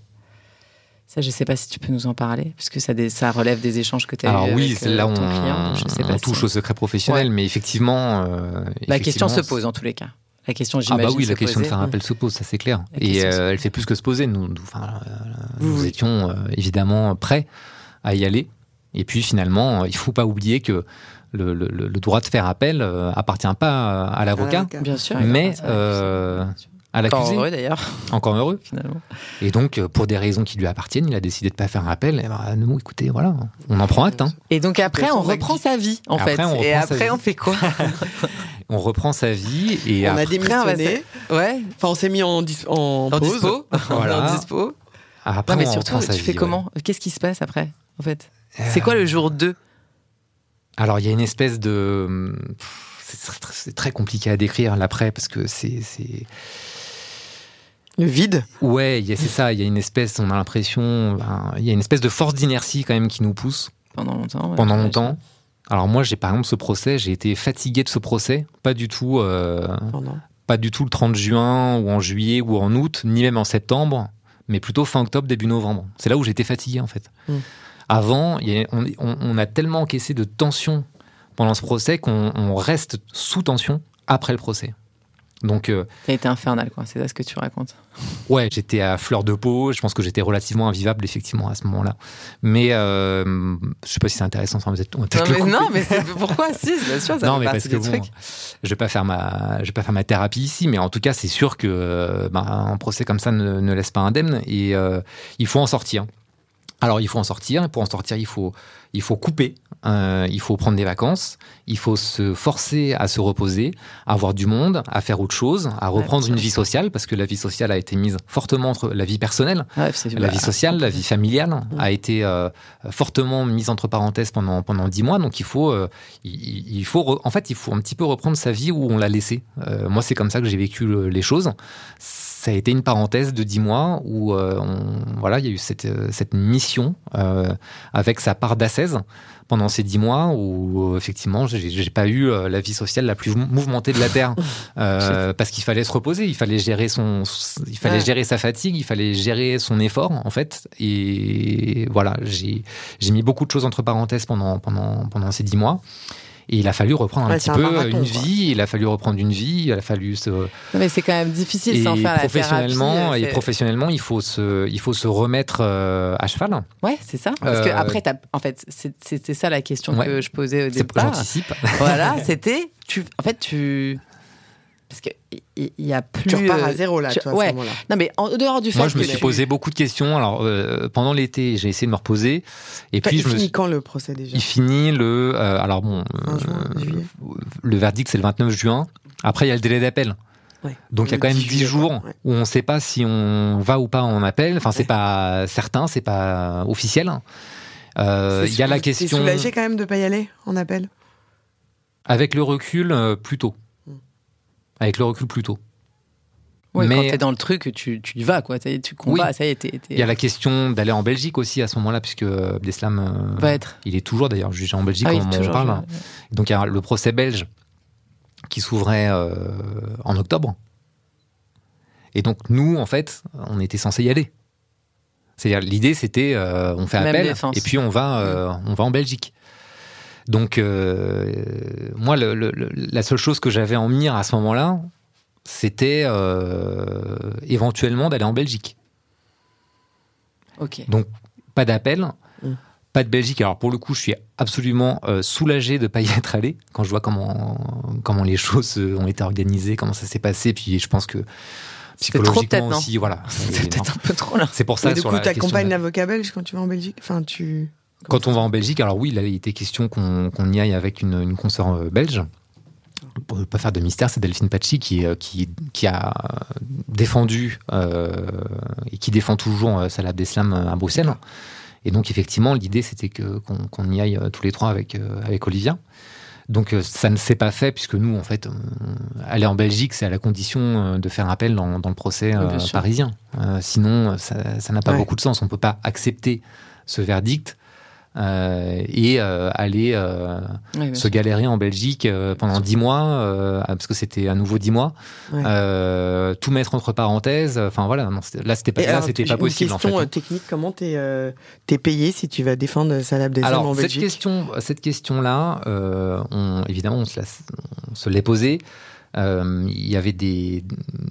Ça, je ne sais pas si tu peux nous en parler, parce que ça, ça relève des échanges que tu as Alors eu oui, avec euh, là on, ton client. Je sais pas on touche au secret professionnel, mais effectivement, euh, La question se pose en tous les cas. La question, j'imagine. Ah bah oui, la question de faire appel se pose, ça c'est clair. Et euh, elle fait plus que se poser. Nous, nous, étions évidemment prêts à y aller. Et puis finalement, il faut pas oublier que le, le, droit de faire appel appartient pas à l'avocat, bien sûr, mais à l'accusé. Encore heureux d'ailleurs. Encore heureux. Finalement. Et donc, euh, pour des raisons qui lui appartiennent, il a décidé de ne pas faire un appel. Et ben, nous, écoutez, voilà, on en prend acte. Hein. Et donc après, on reprend sa vie, en fait. et après, on fait quoi? On reprend sa vie et on a démissionné. Ouais. Enfin, on s'est mis en, en, en pause. Dispo. voilà. en dispo. Après, mais surtout, tu fais comment? Qu'est-ce qui se passe après, en fait? C'est quoi le jour 2 Alors, il y a une espèce de c'est très compliqué à décrire l'après parce que c'est le vide Ouais, c'est ça. Il y a une espèce, on a l'impression, ben, il y a une espèce de force d'inertie quand même qui nous pousse. Pendant longtemps. pendant longtemps. Alors moi, j'ai par exemple ce procès, j'ai été fatigué de ce procès, pas du tout, euh, pas du tout le 30 juin ou en juillet ou en août, ni même en septembre, mais plutôt fin octobre, début novembre. C'est là où j'étais fatigué en fait. Hmm. Avant, on, a tellement encaissé de tension pendant ce procès qu'on reste sous tension après le procès. Donc, euh, ça a été infernal, quoi. C'est ça ce que tu racontes. Ouais, j'étais à fleur de peau. Je pense que j'étais relativement invivable, effectivement, à ce moment-là. Mais euh, je sais pas si c'est intéressant. Enfin, peut non, mais non, mais pourquoi Si, bien sûr, ça non, mais parce que bon, je vais pas faire ma, je vais pas faire ma thérapie ici, mais en tout cas, c'est sûr que ben, un procès comme ça ne, ne laisse pas indemne et euh, il faut en sortir. Alors, il faut en sortir. Et pour en sortir, il faut, il faut couper euh, il faut prendre des vacances, il faut se forcer à se reposer, à avoir du monde, à faire autre chose, à reprendre une vie sociale, parce que la vie sociale a été mise fortement entre la vie personnelle, la vie sociale, la vie familiale a été euh, fortement mise entre parenthèses pendant pendant dix mois. Donc il faut, euh, il, faut, en fait, il faut un petit peu reprendre sa vie où on l'a laissée. moi, c'est comme ça que j'ai vécu les choses ça a été une parenthèse de dix mois où voilà, il y a eu cette, cette mission avec sa part d'assaise pendant ces dix mois où euh, effectivement j'ai pas eu euh, la vie sociale la plus mouvementée de la terre. Euh, parce qu'il fallait se reposer, il fallait gérer son, il fallait gérer sa fatigue, il fallait gérer son effort en fait. Et voilà j'ai j'ai mis beaucoup de choses entre parenthèses pendant pendant pendant ces dix mois. Et il a fallu reprendre un petit peu une vie, il a fallu reprendre une vie, il a fallu se. Non, mais c'est quand même difficile sans faire professionnellement, la thérapie, Et professionnellement, il faut se, il faut se remettre euh, à cheval. Ouais, c'est ça. Parce que euh, après, en fait, c'était ça la question que je posais au départ. J'anticipe. Voilà, c'était, tu, en fait, tu parce qu'il y a plus. Tu repars à zéro là, toi, ouais. à ce moment-là. Non, mais en dehors du fait Moi, je me suis posé beaucoup de questions. Alors, euh, pendant l'été, j'ai essayé de me reposer. Et puis, il je finit quand le procès déjà Il finit le. Euh, alors, bon. Euh, le verdict, c'est le 29 juin. Après, il y a le délai d'appel. Ouais. Donc il y a quand même 10 jours où on ne sait pas si on va ou pas en appel. Enfin, c'est pas certain, c'est pas officiel. Il y a la question. soulagé quand même de pas y aller en appel? Avec le recul, plutôt. Avec le recul, plutôt. Oui, mais quand t'es dans le truc, tu, tu y vas, quoi. Tu combats, ça y est. Il y a la question d'aller en Belgique aussi à ce moment-là, puisque Abdeslam va être. Il est toujours d'ailleurs jugé en Belgique, ah, on parle. Donc il y a le procès belge qui s'ouvrait en octobre. Et donc nous, en fait, on était censé y aller. C'est-à-dire l'idée, c'était euh, on fait appel et puis on va, euh, on va en Belgique. Donc euh, moi, la seule chose que j'avais en mire à ce moment-là, c'était éventuellement d'aller en Belgique. Ok. Donc pas d'appel. Mm. Pas de Belgique. Alors pour le coup, je suis absolument soulagé de ne pas y être allé quand je vois comment comment les choses ont été organisées, comment ça s'est passé. Puis je pense que psychologiquement trop, aussi. Voilà. C'est peut-être un peu trop là. C'est pour ça. Mais du coup, tu accompagnes l'avocat belge quand tu vas en Belgique? Enfin, tu. Quand on va en Belgique, alors oui, il a été question qu'on y aille avec une, une consoeur euh, belge. Pour ne pas faire de mystère, c'est Delphine Pachi qui, euh, qui, qui a défendu euh, et qui défend toujours Salah Abdeslam à Bruxelles. Et donc, effectivement, l'idée, c'était qu'on y aille tous les trois avec, avec Olivia. Donc ça ne s'est pas fait puisque nous, en fait, aller en Belgique, c'est à la condition de faire appel dans, le procès parisien. sinon, ça n'a pas beaucoup de sens. On ne peut pas accepter ce verdict euh, et euh, aller euh, se galérer en Belgique pendant dix mois, parce que c'était à nouveau dix mois, tout mettre entre parenthèses. Enfin voilà, là c'était pas, c'était pas possible. Une question en fait. technique, comment t'es es payé si tu vas défendre Salah Abdeslam en Belgique? cette question, cette question là, on, évidemment on se, on se l'est posée. Euh, il y avait des,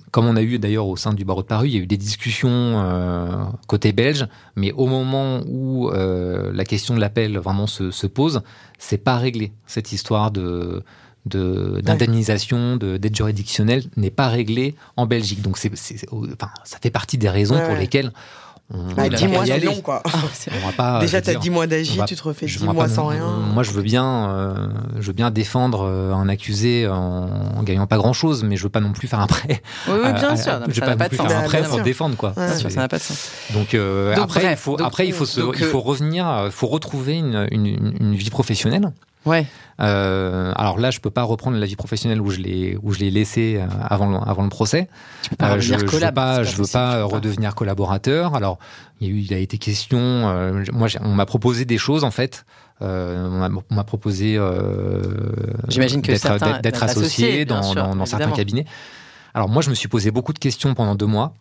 comme on a eu d'ailleurs au sein du barreau de Paris, il y a eu des discussions euh, côté belge, mais au moment où euh, la question de l'appel vraiment se, se pose, c'est pas réglé. Cette histoire de d'indemnisation, de, d'aide juridictionnelle n'est pas réglée en Belgique. Donc c'est, enfin, ça fait partie des raisons pour lesquelles bah, 10 mois, c'est long, quoi. pas Déjà, t'as 10 mois d'agir, tu te refais 10 mois sans rien. Moi, je veux bien, euh, je veux bien défendre euh, un accusé en, gagnant pas grand chose, mais je veux pas non plus faire un prêt. Oui, oui bien sûr. je veux pas non plus faire un prêt pour défendre, quoi. Bien sûr, ça n'a pas de sens. Donc, euh, après, il faut, après, il faut se, il faut revenir, il faut retrouver une, une, une vie professionnelle. Ouais. Euh, alors là, je peux pas reprendre la vie professionnelle où je l'ai où je l'ai laissé euh, avant le, avant le procès. Euh, je, je veux pas, je veux pas redevenir collaborateur. Alors il, y a eu, il a été question. Euh, moi, on m'a proposé des choses en fait. On m'a proposé. J'imagine que d'être associé dans, dans, dans certains cabinets. Alors moi, je me suis posé beaucoup de questions pendant deux mois.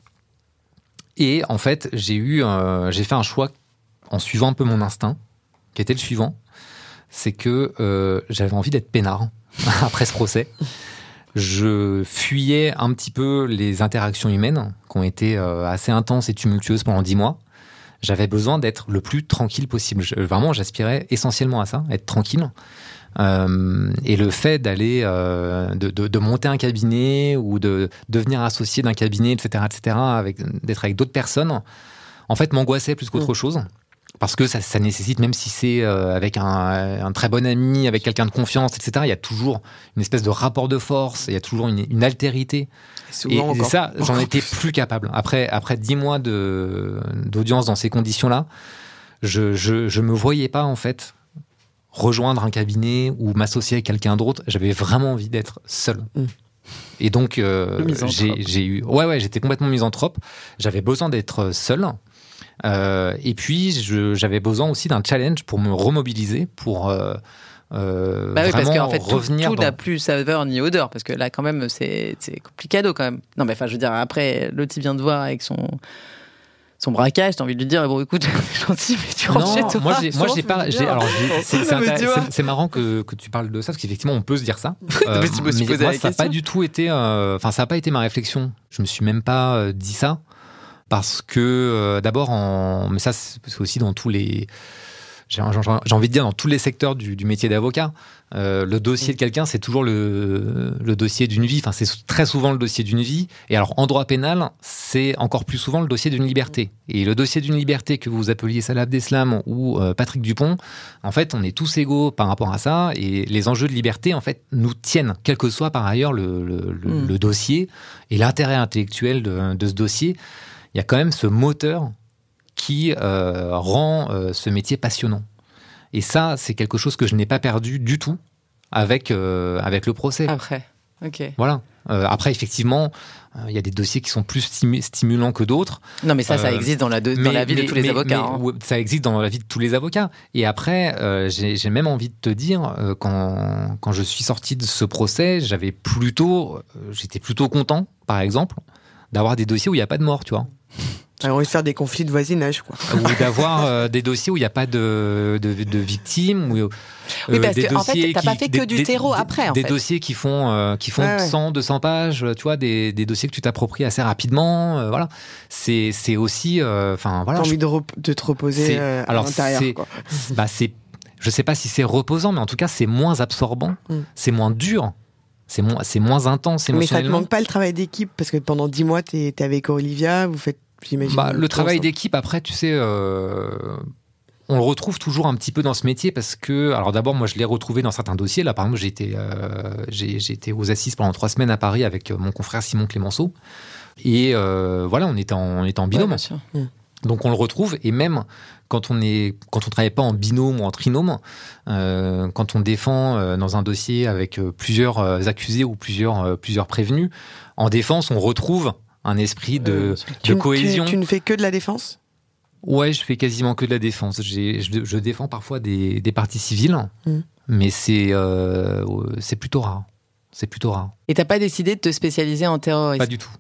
Et en fait, j'ai eu, j'ai fait un choix en suivant un peu mon instinct, qui était le suivant c'est que euh, j'avais envie d'être peinard après ce procès. Je fuyais un petit peu les interactions humaines qui ont été euh, assez intenses et tumultueuses pendant dix mois. J'avais besoin d'être le plus tranquille possible. vraiment, j'aspirais essentiellement à ça, être tranquille. Euh, et le fait d'aller, de, de, de, monter un cabinet ou de devenir associé d'un cabinet, etc., etc., avec d'être avec d'autres personnes, en fait, m'angoissait plus qu'autre mmh. chose parce que ça, ça, nécessite, même si c'est euh, avec un, un, très bon ami, avec quelqu'un de confiance, etc., il y a toujours une espèce de rapport de force, il y a toujours une, une altérité. Et, et ça, j'en étais plus capable. Après, après dix mois d'audience dans ces conditions-là, je, je, je me voyais pas, en fait, rejoindre un cabinet ou m'associer avec quelqu'un d'autre. J'avais vraiment envie d'être seul. Mm. Et donc, euh, j'ai eu. Ouais, ouais, j'étais complètement misanthrope. J'avais besoin d'être seul. Euh, et puis, j'avais besoin aussi d'un challenge pour me remobiliser, pour euh, euh, bah oui, parce qu'en fait, revenir tout n'a plus saveur ni odeur, parce que là, quand même, c'est complicado quand même. Non, mais enfin, je veux dire, après, l'autre, il vient de voir avec son son braquage, t'as envie de lui dire bon écoute, gentil, mais tu rentres chez toi. Moi, j'ai, moi, j'ai pas, c'est, marrant que, que tu parles de ça parce qu'effectivement, on peut se dire ça. Euh, mais, moi, ça n'a pas du tout été, enfin, ça n'a pas été ma réflexion. Je me suis même pas dit ça parce que euh, d'abord, en... mais ça c'est aussi dans tous les j'ai envie de dire dans tous les secteurs du, du métier d'avocat. Euh, le dossier de quelqu'un, c'est toujours le, le dossier d'une vie. Enfin, c'est très souvent le dossier d'une vie. Et alors, en droit pénal, c'est encore plus souvent le dossier d'une liberté. Et le dossier d'une liberté que vous appeliez Salah Abdeslam ou euh, Patrick Dupont, en fait, on est tous égaux par rapport à ça. Et les enjeux de liberté, en fait, nous tiennent, quel que soit par ailleurs le, le, le, mm. dossier et l'intérêt intellectuel de, de ce dossier il y a quand même ce moteur qui euh, rend euh, ce métier passionnant. Et ça, c'est quelque chose que je n'ai pas perdu du tout avec avec le procès. Après, ok. Voilà. après, effectivement, il y a des dossiers qui sont plus stimulants que d'autres. Non, mais ça, ça existe dans la, dans la vie de tous les avocats. hein. Ça existe dans la vie de tous les avocats. Et après, j'ai même envie de te dire, quand, quand je suis sorti de ce procès, j'avais plutôt, j'étais plutôt content, par exemple, d'avoir des dossiers où il n'y a pas de mort, tu vois. Alors, on va faire des conflits de voisinage, quoi. Ou d'avoir euh, des dossiers où il n'y a pas de, de, de victimes. Ou, euh, oui, parce qu'en en fait, t'as pas fait que du terreau après. En des fait. dossiers qui font, euh, qui font 100, 200 pages, tu vois, des, des dossiers que tu t'appropries assez rapidement. Euh, voilà. C'est, c'est aussi. Enfin, voilà. T'as envie de, de, te reposer à l'intérieur, quoi. Bah, c'est. Je sais pas si c'est reposant, mais en tout cas, c'est moins absorbant, mm. c'est moins dur c'est moins, c'est moins intense Mais ça te manque pas le travail d'équipe parce que pendant dix mois, tu es, avec Olivia, vous faites, j'imagine. Bah, le travail d'équipe, après, tu sais, euh, on le retrouve toujours un petit peu dans ce métier parce que, alors d'abord, moi, je l'ai retrouvé dans certains dossiers. Là, par exemple, j'ai été, euh, été aux assises pendant trois semaines à Paris avec mon confrère Simon Clémenceau. Et euh, voilà, on était en, on était en binôme. Mmh. Donc on le retrouve et même quand on est quand on travaille pas en binôme ou en trinôme, euh, quand on défend euh, dans un dossier avec euh, plusieurs accusés ou plusieurs plusieurs prévenus, en défense on retrouve un esprit de, cohésion. Tu, ne fais que de la défense? Ouais, je fais quasiment que de la défense. Je, je, défends parfois des, des parties civiles, mmh. mais c'est c'est plutôt rare. C'est plutôt rare. Et t'as pas décidé de te spécialiser en terrorisme? Pas du tout.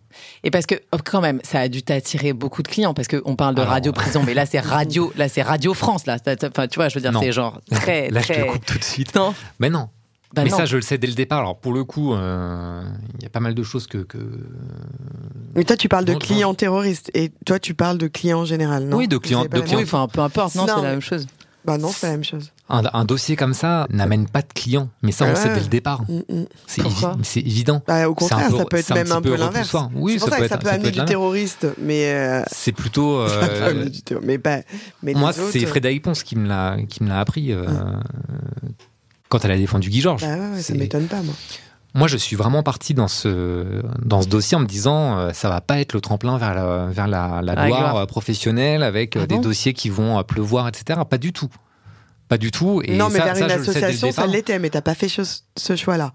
Et parce que oh, quand même, ça a dû t'attirer beaucoup de clients parce qu'on parle de radio prison, mais là c'est radio, là c'est Radio France là. Enfin, tu vois, je veux dire, c'est genre très. là, je te coupe tout de suite. Non. Mais non. Bah mais ça, je le sais dès le départ. Alors pour le coup, euh, il y a pas mal de choses que. que... Mais toi, tu parles de clients terroristes et toi, tu parles de clients en général, non? Oui, de clients. De clients. Oui, enfin, peu importe. Non, c'est la même chose. Bah non, c'est la même chose. Un, dossier comme ça n'amène pas de clients, mais ça on sait dès le départ. Mm, mm. C'est évident. Bah, au contraire, ça peut être même un peu, l'inverse. Oui, ça, peut ça peut amener du terroriste, mais euh, c'est plutôt. Euh... mais pas. Mais moi, c'est Frédéric Ponce qui me l'a qui me l'a appris euh, quand elle a défendu Guy Georges. Bah ouais, ça m'étonne pas, moi. Moi, je suis vraiment parti dans ce dans ce dossier en me disant euh, ça va pas être le tremplin vers la, vers la, la gloire professionnelle avec ah des dossiers qui vont pleuvoir, etc. Pas du tout. Pas du tout. Et non, mais vers une association, ça l'était, mais t'as pas fait ce choix-là.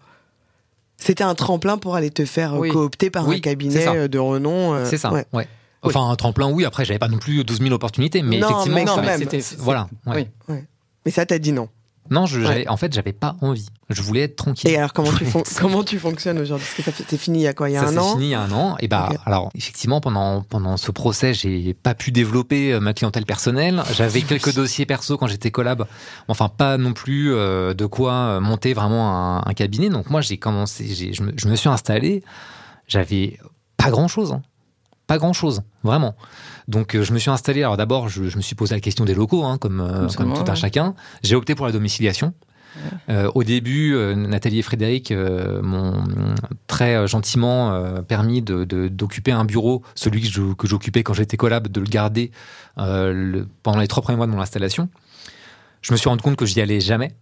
C'était un tremplin pour aller te faire coopter par un cabinet euh, de renom. Euh, c'est ça, ouais. Enfin, un tremplin, oui. Après, j'avais pas non plus 12 000 opportunités, mais effectivement, c'était. Voilà. Oui. Mais ça, t'as dit non. Non, je, en fait, j'avais pas envie. Je voulais être tranquille. Et alors, comment tu, comment tu fonctionnes aujourd'hui? Parce que c'est fini il y a quoi? Il y a un an? C'est fini il y a un an. Et bah, alors, effectivement, pendant, pendant ce procès, j'ai pas pu développer euh, ma clientèle personnelle. J'avais quelques dossiers perso quand j'étais collab. Enfin, pas non plus euh, de quoi euh, monter vraiment un, cabinet. Donc, moi, j'ai commencé, je me, je me suis installé. J'avais pas grand chose. Hein. Pas grand chose, vraiment. Donc euh, je me suis installé. Alors d'abord, je, me suis posé la question des locaux, hein, comme, euh, comme, tout un chacun. J'ai opté pour la domiciliation. Euh, au début, Nathalie et Frédéric m'ont très gentiment permis d'occuper de, un bureau, celui que j'occupais quand j'étais collab, de le garder pendant les trois premiers mois de mon installation. Je me suis rendu compte que j'y allais jamais.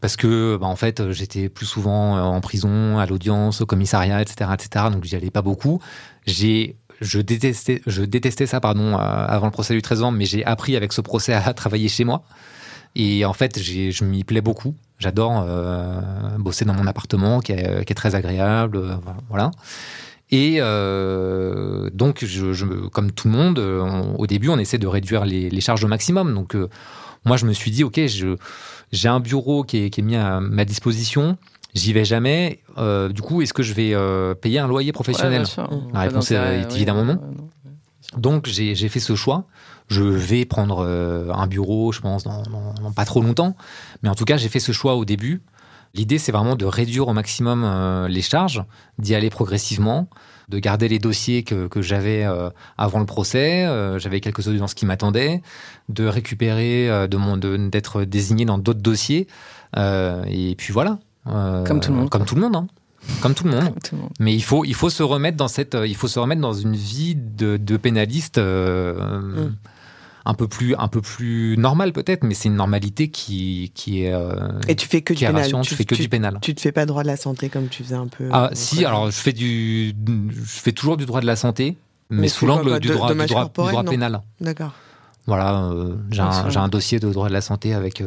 Parce que, bah, en fait, j'étais plus souvent en prison, à l'audience, au commissariat, etc., etc. Donc, j'y allais pas beaucoup. J'ai je détestais, je détestais ça, pardon, euh, avant le procès du 13 ans, mais j'ai appris avec ce procès à travailler chez moi. Et en fait, je m'y plais beaucoup. J'adore euh, bosser dans mon appartement, qui est, qui est très agréable, euh, voilà. Et euh, donc, je, je, comme tout le monde, au début, on essaie de réduire les, les charges au maximum. Donc, moi, je me suis dit, ok, j'ai un bureau qui est, qui est mis à ma disposition j'y vais jamais. Euh, du coup, est-ce que je vais euh, payer un loyer professionnel? La réponse est évidemment non. Donc j'ai fait ce choix. Je vais prendre euh, un bureau, je pense, dans, pas trop longtemps. Mais en tout cas, j'ai fait ce choix au début. L'idée, c'est vraiment de réduire au maximum les charges, d'y aller progressivement, de garder les dossiers que, que j'avais avant le procès. j'avais quelques audiences qui m'attendaient, de récupérer, de d'être désigné dans d'autres dossiers. et puis voilà. Euh, comme tout le monde. Comme tout le monde, hein. Comme tout le monde. Mais il faut, il faut se remettre dans cette, il faut se remettre dans une vie de, de pénaliste euh, mm. un peu plus, un peu plus normale peut-être, mais c'est une normalité qui, qui est. Euh, Et tu fais que du pénal. Tu, fais que du pénal. Tu te fais pas droit de la santé comme tu faisais un peu. Ah si, alors je fais du, je fais toujours du droit de la santé, mais, sous l'angle du droit, du droit, du droit pénal. D'accord. Voilà, j'ai un, un, dossier de droit de la santé avec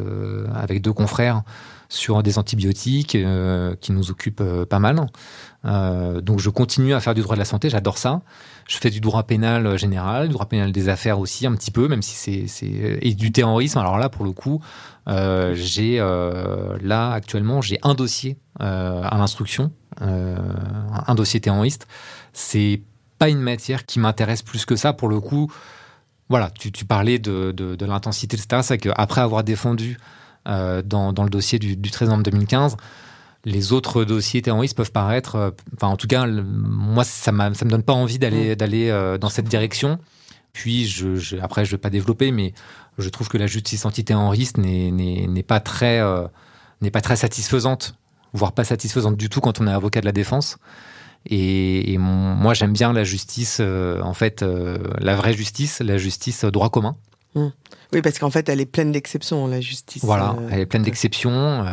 avec deux confrères sur des antibiotiques qui nous occupent pas mal. donc je continue à faire du droit de la santé, j'adore ça. Je fais du droit pénal général, du droit pénal des affaires aussi un petit peu, même si c'est et du terrorisme. Alors là, pour le coup, j'ai là actuellement j'ai un dossier à l'instruction, un dossier terroriste. C'est pas une matière qui m'intéresse plus que ça. Pour le coup, voilà, tu, parlais de, de, l'intensité, etc. C'est qu'après avoir défendu euh, dans, dans, le dossier du, du 13 novembre 2015, les autres dossiers terroristes peuvent paraître, euh, enfin en tout cas, moi ça, ça me donne pas envie d'aller mm. d'aller euh, dans cette direction. Puis je, je, après je vais pas développer, mais je trouve que la justice antiterroriste n'est pas très n'est pas très satisfaisante, voire pas satisfaisante du tout quand on est avocat de la défense. Et, moi, j'aime bien la justice, euh, en fait, euh, la vraie justice, la justice droit commun. Mmh. Oui, parce qu'en fait, elle est pleine d'exceptions, la justice. Voilà, euh, elle est pleine d'exceptions.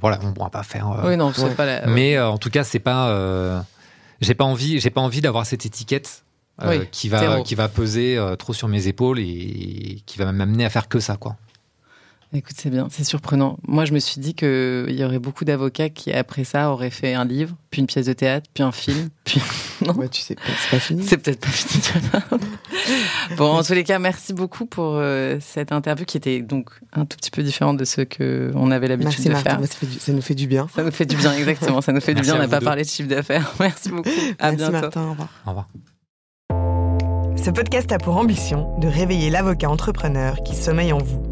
voilà, on ne pourra pas faire. oui, non, c'est pas la... Mais en tout cas, c'est pas. j'ai pas envie, j'ai pas envie d'avoir cette étiquette qui va qui va peser trop sur mes épaules et qui va m'amener à faire que ça, quoi. Écoute, c'est bien, c'est surprenant. Moi, je me suis dit qu'il y aurait beaucoup d'avocats qui, après ça, auraient fait un livre, puis une pièce de théâtre, puis un film, puis... Non tu sais, c'est pas fini. C'est peut-être pas fini. bon, en tous les cas, merci beaucoup pour euh, cette interview qui était donc un tout petit peu différente de ce qu'on avait l'habitude de faire. Ça, ça, nous fait du bien. Ça nous fait du bien, exactement. Ça nous fait du bien. On n'a pas parlé de chiffre d'affaires. Merci beaucoup. À merci bientôt. Martin, au revoir. Au revoir. Ce podcast a pour ambition de réveiller l'avocat entrepreneur qui sommeille en vous.